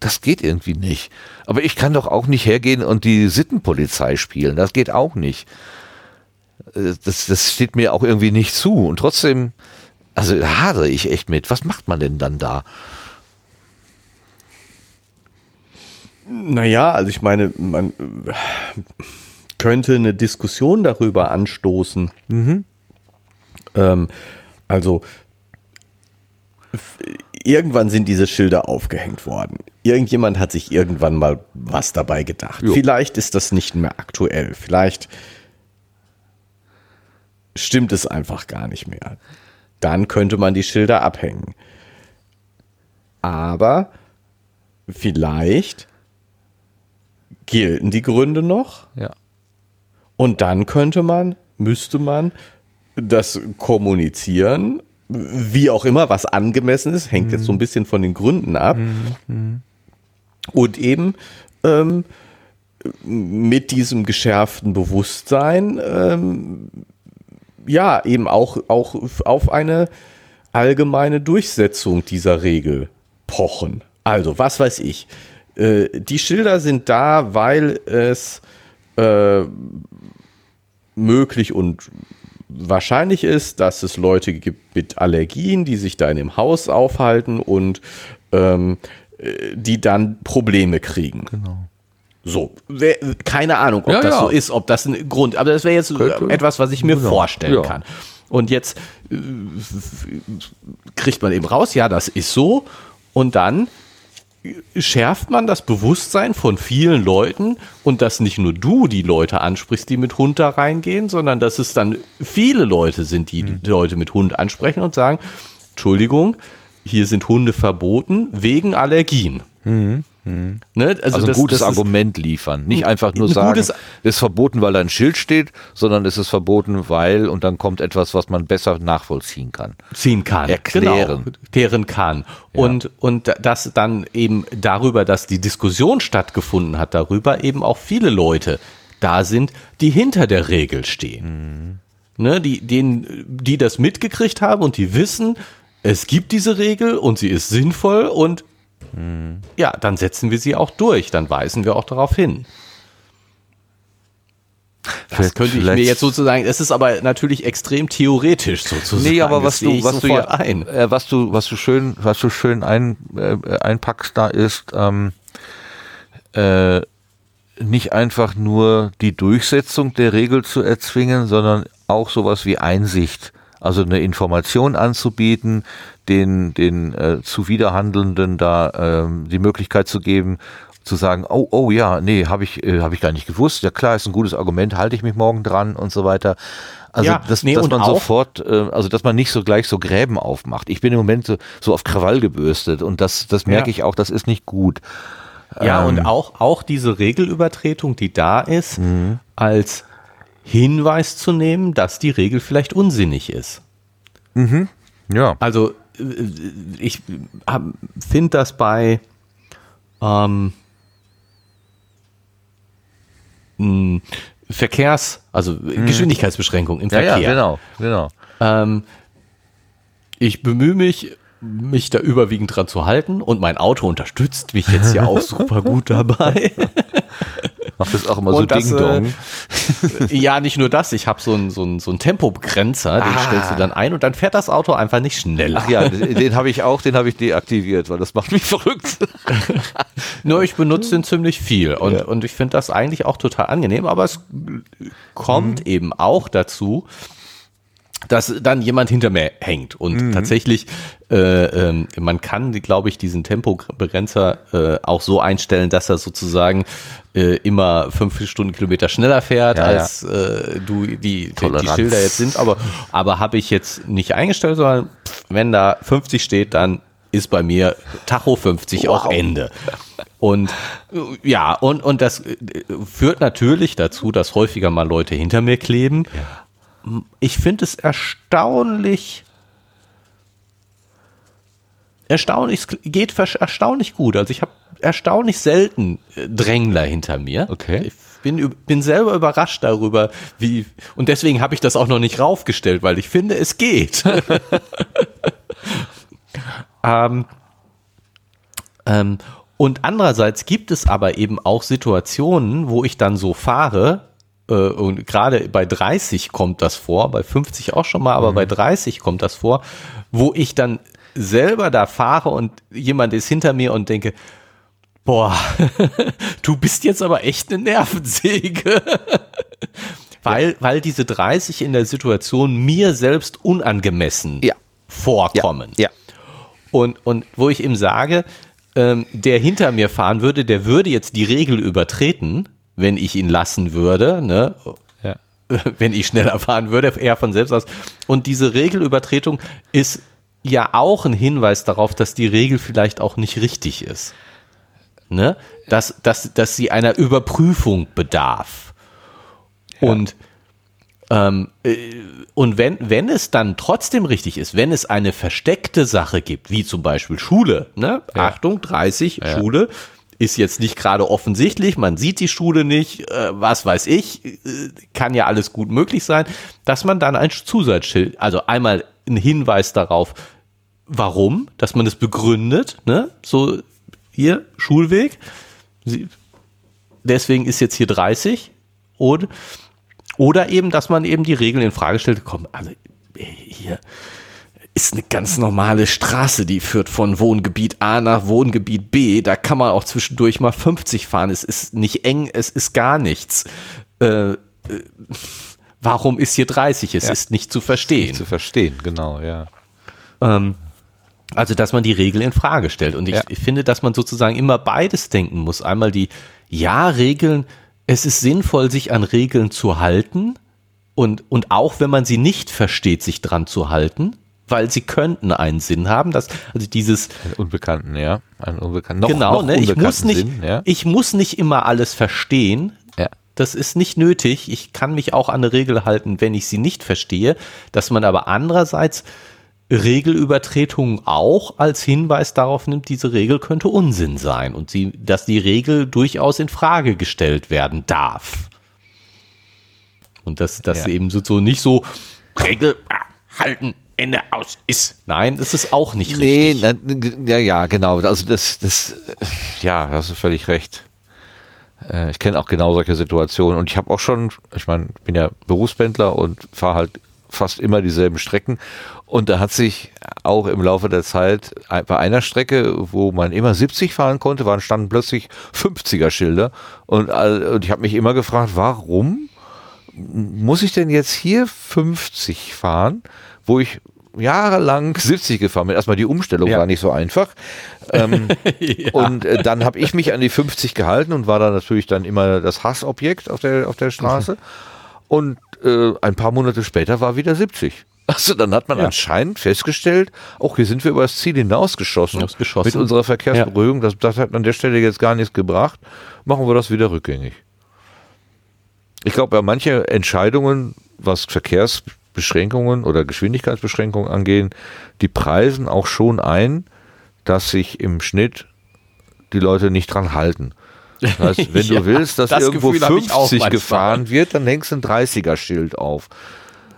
Das geht irgendwie nicht. Aber ich kann doch auch nicht hergehen und die Sittenpolizei spielen. Das geht auch nicht. Äh, Das, das steht mir auch irgendwie nicht zu. Und trotzdem, also hadere ich echt mit. Was macht man denn dann da? Naja, also ich meine, man könnte eine Diskussion darüber anstoßen. Ähm, also irgendwann sind diese Schilder aufgehängt worden. Irgendjemand hat sich irgendwann mal was dabei gedacht. Jo. Vielleicht ist das nicht mehr aktuell. Vielleicht stimmt es einfach gar nicht mehr. Dann könnte man die Schilder abhängen. Aber vielleicht gelten die Gründe noch Ja. und dann könnte man, müsste man das kommunizieren, wie auch immer, was angemessen ist, hängt jetzt so ein bisschen von den Gründen ab. Und eben ähm, mit diesem geschärften Bewusstsein, ähm, ja, eben auch, auch auf eine allgemeine Durchsetzung dieser Regel pochen. Also, was weiß ich. Äh, die Schilder sind da, weil es äh, möglich und wahrscheinlich ist, dass es Leute gibt mit Allergien, die sich da in dem Haus aufhalten und ähm, äh, die dann Probleme kriegen. Genau. So, keine Ahnung, ob Ja, das ja. so ist, ob das ein Grund, aber das wäre jetzt Könnte. etwas, was ich mir Genau. vorstellen Ja. kann. Und jetzt äh, kriegt man eben raus, ja, das ist so. Und dann schärft man das Bewusstsein von vielen Leuten und dass nicht nur du die Leute ansprichst, die mit Hund da reingehen, sondern dass es dann viele Leute sind, die Mhm. Leute mit Hund ansprechen und sagen, Entschuldigung, hier sind Hunde verboten wegen Allergien. Ne? Also, ein das- gutes das Argument liefern. Nicht einfach nur sagen, es ist verboten, weil da ein Schild steht, sondern es ist verboten, weil und dann kommt etwas, was man besser nachvollziehen kann. ziehen kann. Erklären. Genau, klären kann. Und, und das dann eben darüber, dass die Diskussion stattgefunden hat, darüber eben auch viele Leute da sind, die hinter der Regel stehen. Ne, die, denen, die das mitgekriegt haben und die wissen, es gibt diese Regel und sie ist sinnvoll und ja, dann setzen wir sie auch durch, dann weisen wir auch darauf hin. Das Vielleicht- könnte ich mir jetzt sozusagen, es ist aber natürlich extrem theoretisch sozusagen. Nee, aber was du, was du ja, ein. Äh, was du, was du schön, was du schön ein, äh, einpackst da ist, ähm, äh, nicht einfach nur die Durchsetzung der Regel zu erzwingen, sondern auch sowas wie Einsicht. Also eine Information anzubieten, den, den äh, Zuwiderhandelnden da ähm, die Möglichkeit zu geben, zu sagen, oh, oh ja, nee, habe ich, äh, hab ich gar nicht gewusst. Ja klar, ist ein gutes Argument, halte ich mich morgen dran und so weiter. Also Ja, dass, nee, dass man auch- sofort, äh, also dass man nicht so gleich so Gräben aufmacht. Ich bin im Moment so, so auf Krawall gebürstet und das, das merke Ja. ich auch, das ist nicht gut. Ja, Ähm. und auch, auch diese Regelübertretung, die da ist, Mhm. als Hinweis zu nehmen, dass die Regel vielleicht unsinnig ist. Ja. Also äh, ich finde das bei ähm, mh, Verkehrs, also Geschwindigkeitsbeschränkung im Mhm. ja, Verkehr. ja, genau, genau. Ähm, ich bemühe mich, mich da überwiegend dran zu halten und mein Auto unterstützt mich jetzt ja auch <laughs> super gut dabei. <laughs> Macht das auch immer Und so Ding-Dong. Äh, ja, nicht nur das. Ich habe so einen so einen- so einen Tempobegrenzer, den Ah. stellst du dann ein und dann fährt das Auto einfach nicht schneller. Ach ja, den den habe ich auch, den habe ich deaktiviert, weil das macht mich <laughs> verrückt. <laughs> Nur ich benutze den ziemlich viel und, Ja. und ich finde das eigentlich auch total angenehm, aber es kommt eben auch dazu, dass dann jemand hinter mir hängt und tatsächlich äh, ähm, man kann, glaube ich, diesen Tempobegrenzer äh, auch so einstellen, dass er sozusagen äh, immer fünf Stundenkilometer schneller fährt, Ja, ja. als äh, du die, die, die Toleranz. Schilder jetzt sind. Aber, aber habe ich jetzt nicht eingestellt, sondern wenn da 50 steht, dann ist bei mir Tacho 50 auch Wow. Ende. Und äh, ja, und, und das äh, führt natürlich dazu, dass häufiger mal Leute hinter mir kleben. Ich finde es erstaunlich, erstaunlich, es geht erstaunlich gut. Also ich habe erstaunlich selten äh, Drängler hinter mir. Okay. Ich bin, bin selber überrascht darüber, wie, und deswegen habe ich das auch noch nicht raufgestellt, weil ich finde, es geht. <laughs> ähm, ähm, und andererseits gibt es aber eben auch Situationen, wo ich dann so fahre, und gerade bei 30 kommt das vor, bei 50 auch schon mal, aber bei 30 kommt das vor, wo ich dann selber da fahre und jemand ist hinter mir und denke, boah, <laughs> du bist jetzt aber echt eine Nervensäge. <laughs> weil, weil diese 30 in der Situation mir selbst unangemessen Ja. vorkommen. Ja. Und, und wo ich ihm sage, ähm, der hinter mir fahren würde, der würde jetzt die Regel übertreten, wenn ich ihn lassen würde, ne? Ja. <laughs> wenn ich schneller fahren würde, eher von selbst aus. Und diese Regelübertretung ist ja auch ein Hinweis darauf, dass die Regel vielleicht auch nicht richtig ist. Ne? Dass, dass, dass sie einer Überprüfung bedarf. Und ähm, äh, und wenn, wenn es dann trotzdem richtig ist, wenn es eine versteckte Sache gibt, wie zum Beispiel Schule, ne? Achtung, 30, Schule, ist jetzt nicht gerade offensichtlich, man sieht die Schule nicht, äh, was weiß ich, äh, kann ja alles gut möglich sein, dass man dann ein Zusatzschild, also einmal ein Hinweis darauf, warum, dass man es begründet, ne? So, hier, Schulweg, Sie, deswegen ist jetzt hier 30 und oder eben, dass man eben die Regeln in Frage stellt, komm, also hier ist eine ganz normale Straße, die führt von Wohngebiet A nach Wohngebiet B. Da kann man auch zwischendurch mal 50 fahren. Es ist nicht eng, es ist gar nichts. Äh, äh, warum ist hier 30? Es ist nicht zu verstehen. Zu verstehen, genau, ja. Ähm, also, dass man die Regel in Frage stellt. Und ich, Ja. ich finde, dass man sozusagen immer beides denken muss. Einmal die, ja, Regeln, es ist sinnvoll, sich an Regeln zu halten. Und, und auch wenn man sie nicht versteht, sich dran zu halten, weil sie könnten einen Sinn haben. Dass, also dieses, Einen Unbekannten, ja. Einen Unbekannten. Noch, genau, noch ne, ich muss nicht, Sinn, ja. ich muss nicht immer alles verstehen. ja. Das ist nicht nötig. Ich kann mich auch an eine Regel halten, wenn ich sie nicht verstehe. Dass man aber andererseits Regelübertretungen auch als Hinweis darauf nimmt, diese Regel könnte Unsinn sein und sie, dass die Regel durchaus in Frage gestellt werden darf. Und dass das Ja. eben so, so nicht so Regel ah, halten, Ende aus ist. Nein, das ist auch nicht Nee, richtig. na, ja, ja, genau. Also das, das, äh, ja, da hast du völlig recht. Äh, Ich kenne auch genau solche Situationen und ich habe auch schon, ich meine, ich bin ja Berufspendler und fahre halt fast immer dieselben Strecken und da hat sich auch im Laufe der Zeit bei einer Strecke, wo man immer 70 fahren konnte, waren standen plötzlich 50er Schilder und, und ich habe mich immer gefragt, warum muss ich denn jetzt hier 50 fahren, wo ich jahrelang 70 gefahren bin. Erstmal die Umstellung Ja. war nicht so einfach. Ähm, <laughs> Und äh, dann habe ich mich an die 50 gehalten und war da natürlich dann immer das Hassobjekt auf der, auf der Straße. Und äh, ein paar Monate später war wieder 70. Also dann hat man Ja. anscheinend festgestellt, auch hier sind wir über das Ziel hinausgeschossen. Hinausgeschossen. Mit unserer Verkehrsberuhigung. Das, das hat an der Stelle jetzt gar nichts gebracht. Machen wir das wieder rückgängig. Ich glaube, ja, manche Entscheidungen, was Verkehrsbeschränkungen oder Geschwindigkeitsbeschränkungen angehen, die preisen auch schon ein, dass sich im Schnitt die Leute nicht dran halten. Das heißt, <laughs> wenn Ja, du willst, dass das irgendwo Gefühl hab ich auch 50 manchmal. gefahren wird, dann hängst du ein 30er-Schild auf.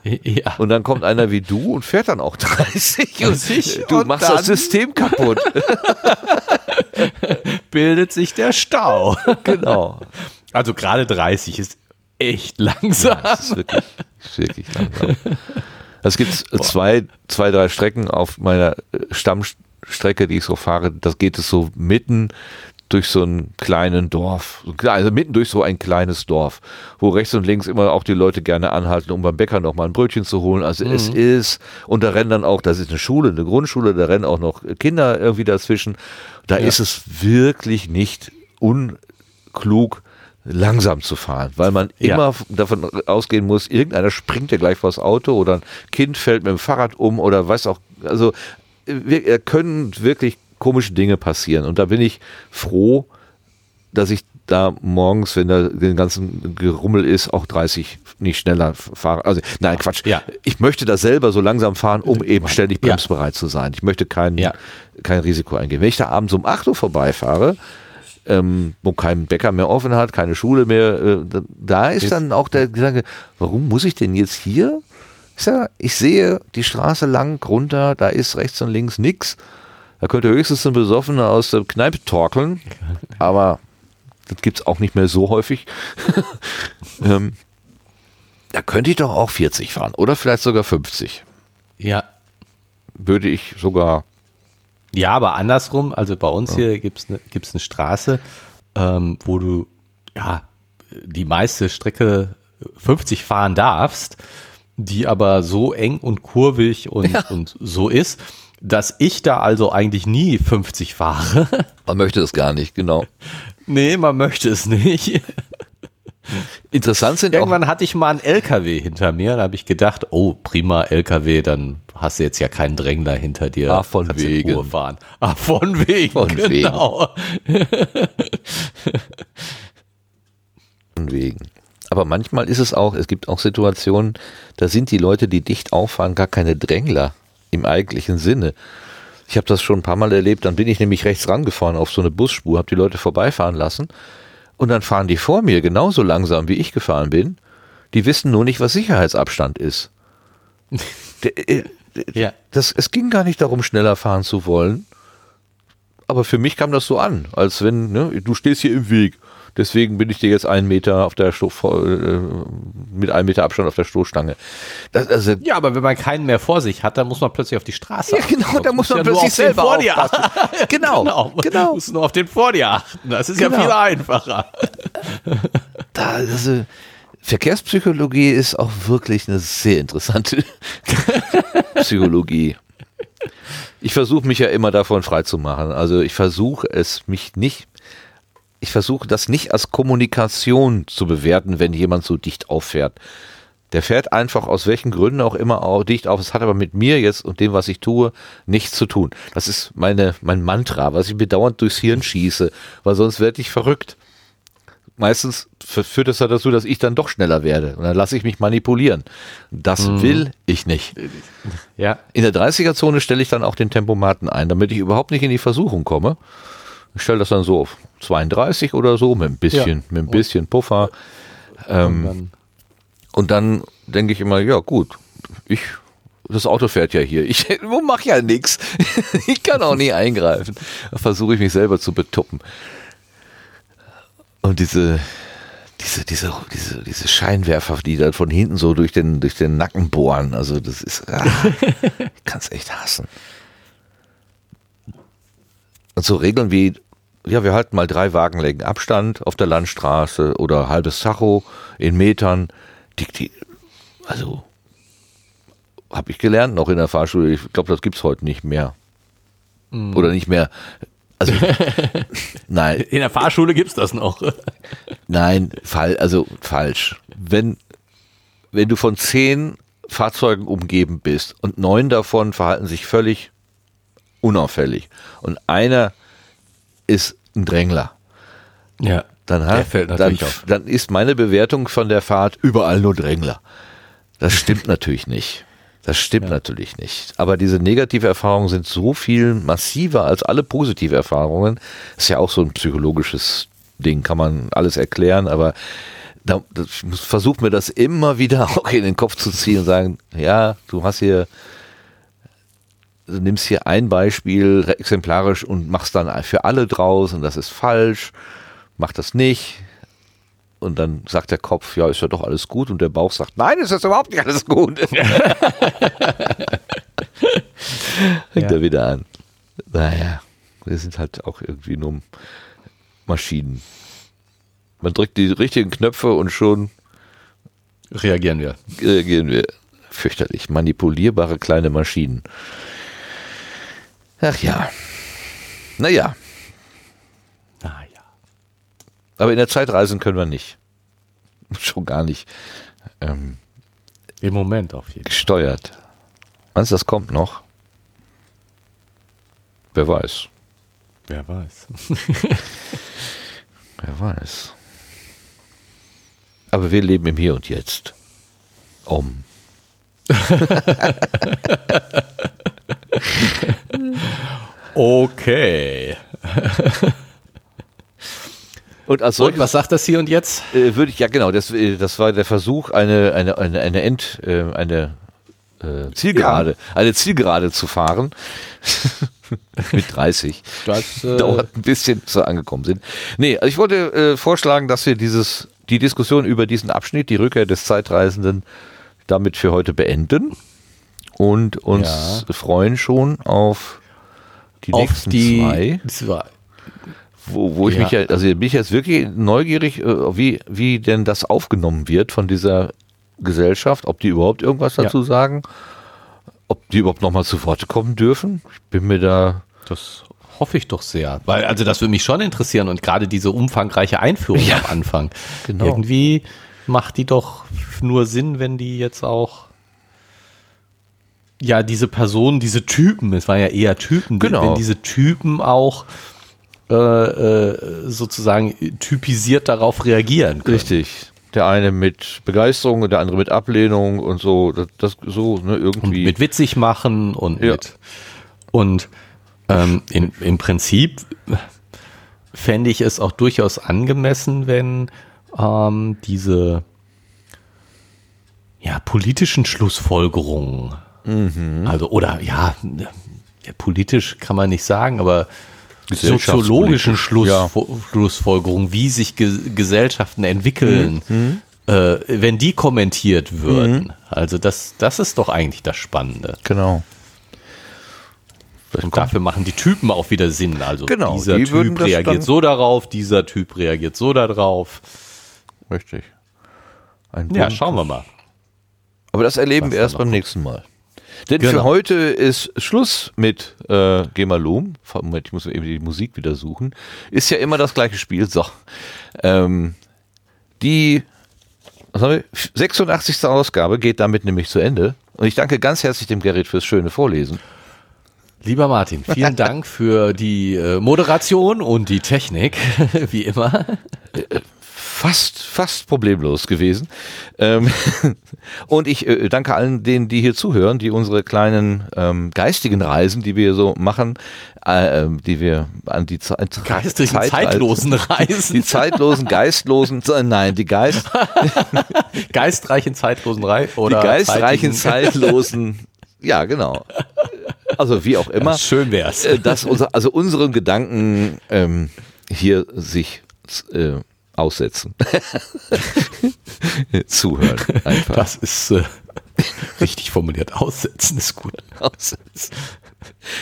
Ja. Und dann kommt einer wie du und fährt dann auch 30. Und 30 du und machst das System kaputt. <laughs> bildet sich der Stau. genau. Also gerade 30 ist echt langsam. Ja, ist wirklich, wirklich langsam. Es gibt zwei, zwei, drei Strecken auf meiner Stammstrecke, die ich so fahre. Das geht es so mitten durch so einen kleinen Dorf, also mitten durch so ein kleines Dorf, wo rechts und links immer auch die Leute gerne anhalten, um beim Bäcker noch mal ein Brötchen zu holen. Also mhm. es ist, und da rennen dann auch, das ist eine Schule, eine Grundschule, da rennen auch noch Kinder irgendwie dazwischen. Da ja. ist es wirklich nicht unklug, langsam zu fahren, weil man ja. immer davon ausgehen muss, irgendeiner springt ja gleich vors Auto oder ein Kind fällt mit dem Fahrrad um oder weiß auch, also wir können wirklich komische Dinge passieren und da bin ich froh, dass ich da morgens, wenn da den ganzen Gerummel ist, auch 30 nicht schneller fahre. Also nein, Quatsch. Ja. Ich möchte da selber so langsam fahren, um eben ständig bremsbereit ja. zu sein. Ich möchte kein, kein Risiko eingehen. Wenn ich da abends um 8 Uhr vorbeifahre, ähm, wo kein Bäcker mehr offen hat, keine Schule mehr. Äh, da ist dann auch der Gedanke, warum muss ich denn jetzt hier? Ich, sag, ich sehe die Straße lang runter, da ist rechts und links nichts. Da könnte höchstens ein Besoffener aus der Kneipe torkeln, <laughs> aber das gibt es auch nicht mehr so häufig. <laughs> ähm, da könnte ich doch auch 40 fahren oder vielleicht sogar 50. Ja. Würde ich sogar ja, aber andersrum, also bei uns ja. hier gibt es ne, gibt's eine Straße, ähm, wo du ja die meiste Strecke 50 fahren darfst, die aber so eng und kurvig und, ja. und so ist, dass ich da also eigentlich nie 50 fahre. Man möchte es gar nicht, genau. <laughs> Nee, man möchte es nicht. Interessant sind Irgendwann hatte ich mal einen LKW hinter mir, da habe ich gedacht, oh, prima LKW, dann hast du jetzt ja keinen Drängler hinter dir. Ah, von wegen. fahren. Ah, von wegen. Von genau. wegen. von wegen. Aber manchmal ist es auch, es gibt auch Situationen, da sind die Leute, die dicht auffahren, gar keine Drängler im eigentlichen Sinne. Ich habe das schon ein paar Mal erlebt, dann bin ich nämlich rechts rangefahren auf so eine Busspur, habe die Leute vorbeifahren lassen und dann fahren die vor mir genauso langsam, wie ich gefahren bin. Die wissen nur nicht, was Sicherheitsabstand ist. <laughs> Äh, ja. das, es ging gar nicht darum, schneller fahren zu wollen. Aber für mich kam das so an, als wenn, ne, du stehst hier im Weg. Deswegen bin ich dir jetzt einen Meter auf der Sto äh, mit einem Meter Abstand auf der Stoßstange. Das, also ja, aber wenn man keinen mehr vor sich hat, dann muss man plötzlich auf die Straße achten. Ja, genau, da muss man ja plötzlich selber vor dir achten. <laughs> genau, genau, genau. Du musst nur auf den vor dir achten. Das ist genau. ja viel einfacher. Da, also, Verkehrspsychologie ist auch wirklich eine sehr interessante <laughs> Psychologie. Ich versuche mich ja immer davon freizumachen. Also ich versuche es mich nicht, ich versuche das nicht als Kommunikation zu bewerten, wenn jemand so dicht auffährt. Der fährt einfach aus welchen Gründen auch immer auch dicht auf. Es hat aber mit mir jetzt und dem, was ich tue, nichts zu tun. Das ist meine, mein Mantra, was ich bedauernd durchs Hirn schieße, weil sonst werde ich verrückt meistens führt es dazu, dass ich dann doch schneller werde. Und dann lasse ich mich manipulieren. Das mhm. will ich nicht. Ja. In der 30er-Zone stelle ich dann auch den Tempomaten ein, damit ich überhaupt nicht in die Versuchung komme. Ich stelle das dann so auf 32 oder so, mit ein bisschen, ja. mit ein bisschen Puffer. Ähm, und dann, und dann denke ich immer, ja gut, ich das Auto fährt ja hier. Ich <laughs> mache ja nichts. <laughs> Ich kann auch nie eingreifen. Da versuche ich mich selber zu betuppen. Und diese, diese, diese, diese, diese Scheinwerfer, die dann von hinten so durch den, durch den Nacken bohren, also das ist, ah, <laughs> ich kann es echt hassen. Und so Regeln wie, ja, wir halten mal drei Wagenlängen Abstand auf der Landstraße oder halbes Tacho in Metern, die, die also habe ich gelernt noch in der Fahrschule. Ich glaube, das gibt es heute nicht mehr. Mm. Oder nicht mehr also, <laughs> nein. In der Fahrschule gibt es das noch. <laughs> nein, fall, also falsch. Wenn, wenn du von zehn Fahrzeugen umgeben bist und neun davon verhalten sich völlig unauffällig und einer ist ein Drängler. Ja. Dann, hat, dann, dann ist meine Bewertung von der Fahrt überall nur Drängler. Das stimmt natürlich nicht. Das stimmt ja. natürlich nicht. Aber diese negative Erfahrungen sind so viel massiver als alle positive Erfahrungen. Ist ja auch so ein psychologisches Ding, kann man alles erklären, aber da, ich versuche mir das immer wieder <laughs> auch in den Kopf zu ziehen und sagen, ja, du hast hier, du nimmst hier ein Beispiel exemplarisch und machst dann für alle draus und das ist falsch, mach das nicht. Und dann sagt der Kopf, ja, ist ja doch alles gut. Und der Bauch sagt, nein, ist das überhaupt nicht alles gut. <laughs> Fängt Ja. er wieder an. Naja, wir sind halt auch irgendwie nur Maschinen. Man drückt die richtigen Knöpfe und schon Reagieren wir. reagieren wir. Fürchterlich. Manipulierbare kleine Maschinen. Ach ja. Naja, Naja. aber in der Zeit reisen können wir nicht. <laughs> Schon gar nicht ähm, Im Moment auf jeden Fall. gesteuert. Meinst du, das kommt noch? Wer weiß. Wer weiß. <laughs> Wer weiß. Aber wir leben im Hier und Jetzt. Um. <laughs> Okay. Und als Und was sagt das hier und jetzt? äh, würde ich, ja genau, das, äh, das war der Versuch, eine, eine, eine, eine End, äh, eine äh, Zielgerade, eine Zielgerade zu fahren. <laughs> Mit 30. Das, äh, Dauert ein bisschen, bis wir angekommen sind. Nee, also ich wollte äh, vorschlagen, dass wir dieses, die Diskussion über diesen Abschnitt, die Rückkehr des Zeitreisenden, damit für heute beenden und uns freuen schon auf die auf nächsten die zwei. zwei. Wo, wo ich Ja. mich ja, also bin ich jetzt wirklich neugierig, äh, wie, wie denn das aufgenommen wird von dieser Gesellschaft, ob die überhaupt irgendwas Ja. dazu sagen, ob die überhaupt nochmal zu Wort kommen dürfen. Ich bin mir da, Das hoffe ich doch sehr. Weil, also das würde mich schon interessieren und gerade diese umfangreiche Einführung Ja, am Anfang. genau. Irgendwie macht die doch nur Sinn, wenn die jetzt auch ja, diese Personen, diese Typen, es waren ja eher Typen, Genau. wenn diese Typen auch äh, äh, sozusagen typisiert darauf reagieren können. richtig, der eine mit Begeisterung und der andere mit Ablehnung und so, das, das so, ne, und irgendwie. mit witzig machen und Ja. mit und ähm, in, im Prinzip fände ich es auch durchaus angemessen, wenn ähm, diese ja, politischen Schlussfolgerungen, Mhm. also oder ja, ja, politisch kann man nicht sagen, aber soziologischen Schluss, ja. Schlussfolgerungen, wie sich Ge Gesellschaften entwickeln, Mhm. äh, wenn die kommentiert würden. Also das, das ist doch eigentlich das Spannende. Genau. Und dafür machen die Typen auch wieder Sinn. Also Genau, dieser die Typ reagiert so darauf, dieser Typ reagiert so darauf. Richtig. Ein Ja, schauen wir mal. Aber das erleben wir erst beim nächsten Mal. Denn für Genau. heute ist Schluss mit äh, Gemalum. Moment, ich muss eben die Musik wieder suchen. Ist ja immer das gleiche Spiel. So. Ähm, die was haben wir? 86. Ausgabe geht damit nämlich zu Ende. Und ich danke ganz herzlich dem Gerrit fürs schöne Vorlesen. Lieber Martin, vielen <laughs> Dank für die äh, Moderation und die Technik, <laughs> wie immer. Fast, fast problemlos gewesen. Ähm, <laughs> und ich äh, danke allen denen, die hier zuhören, die unsere kleinen ähm, geistigen Reisen, die wir so machen, äh, ähm, die wir an die Zeit, Geistigen, Zeitreisen- zeitlosen Reisen. die zeitlosen, geistlosen, nein, die Geist, <laughs> geistreichen, zeitlosen Reisen. die Oder geistreichen, zeitlosen, <laughs> ja, genau. Also wie auch immer. Ja, schön wär's. äh, dass unser, also unseren Gedanken ähm, hier sich äh, aussetzen. <laughs> Zuhören einfach. Das ist äh, richtig formuliert. Aussetzen ist gut. <laughs> Aussetzen.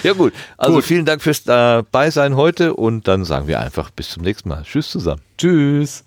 Ja gut, also gut. vielen Dank fürs äh, Dabeisein heute und dann sagen wir einfach bis zum nächsten Mal. Tschüss zusammen. Tschüss.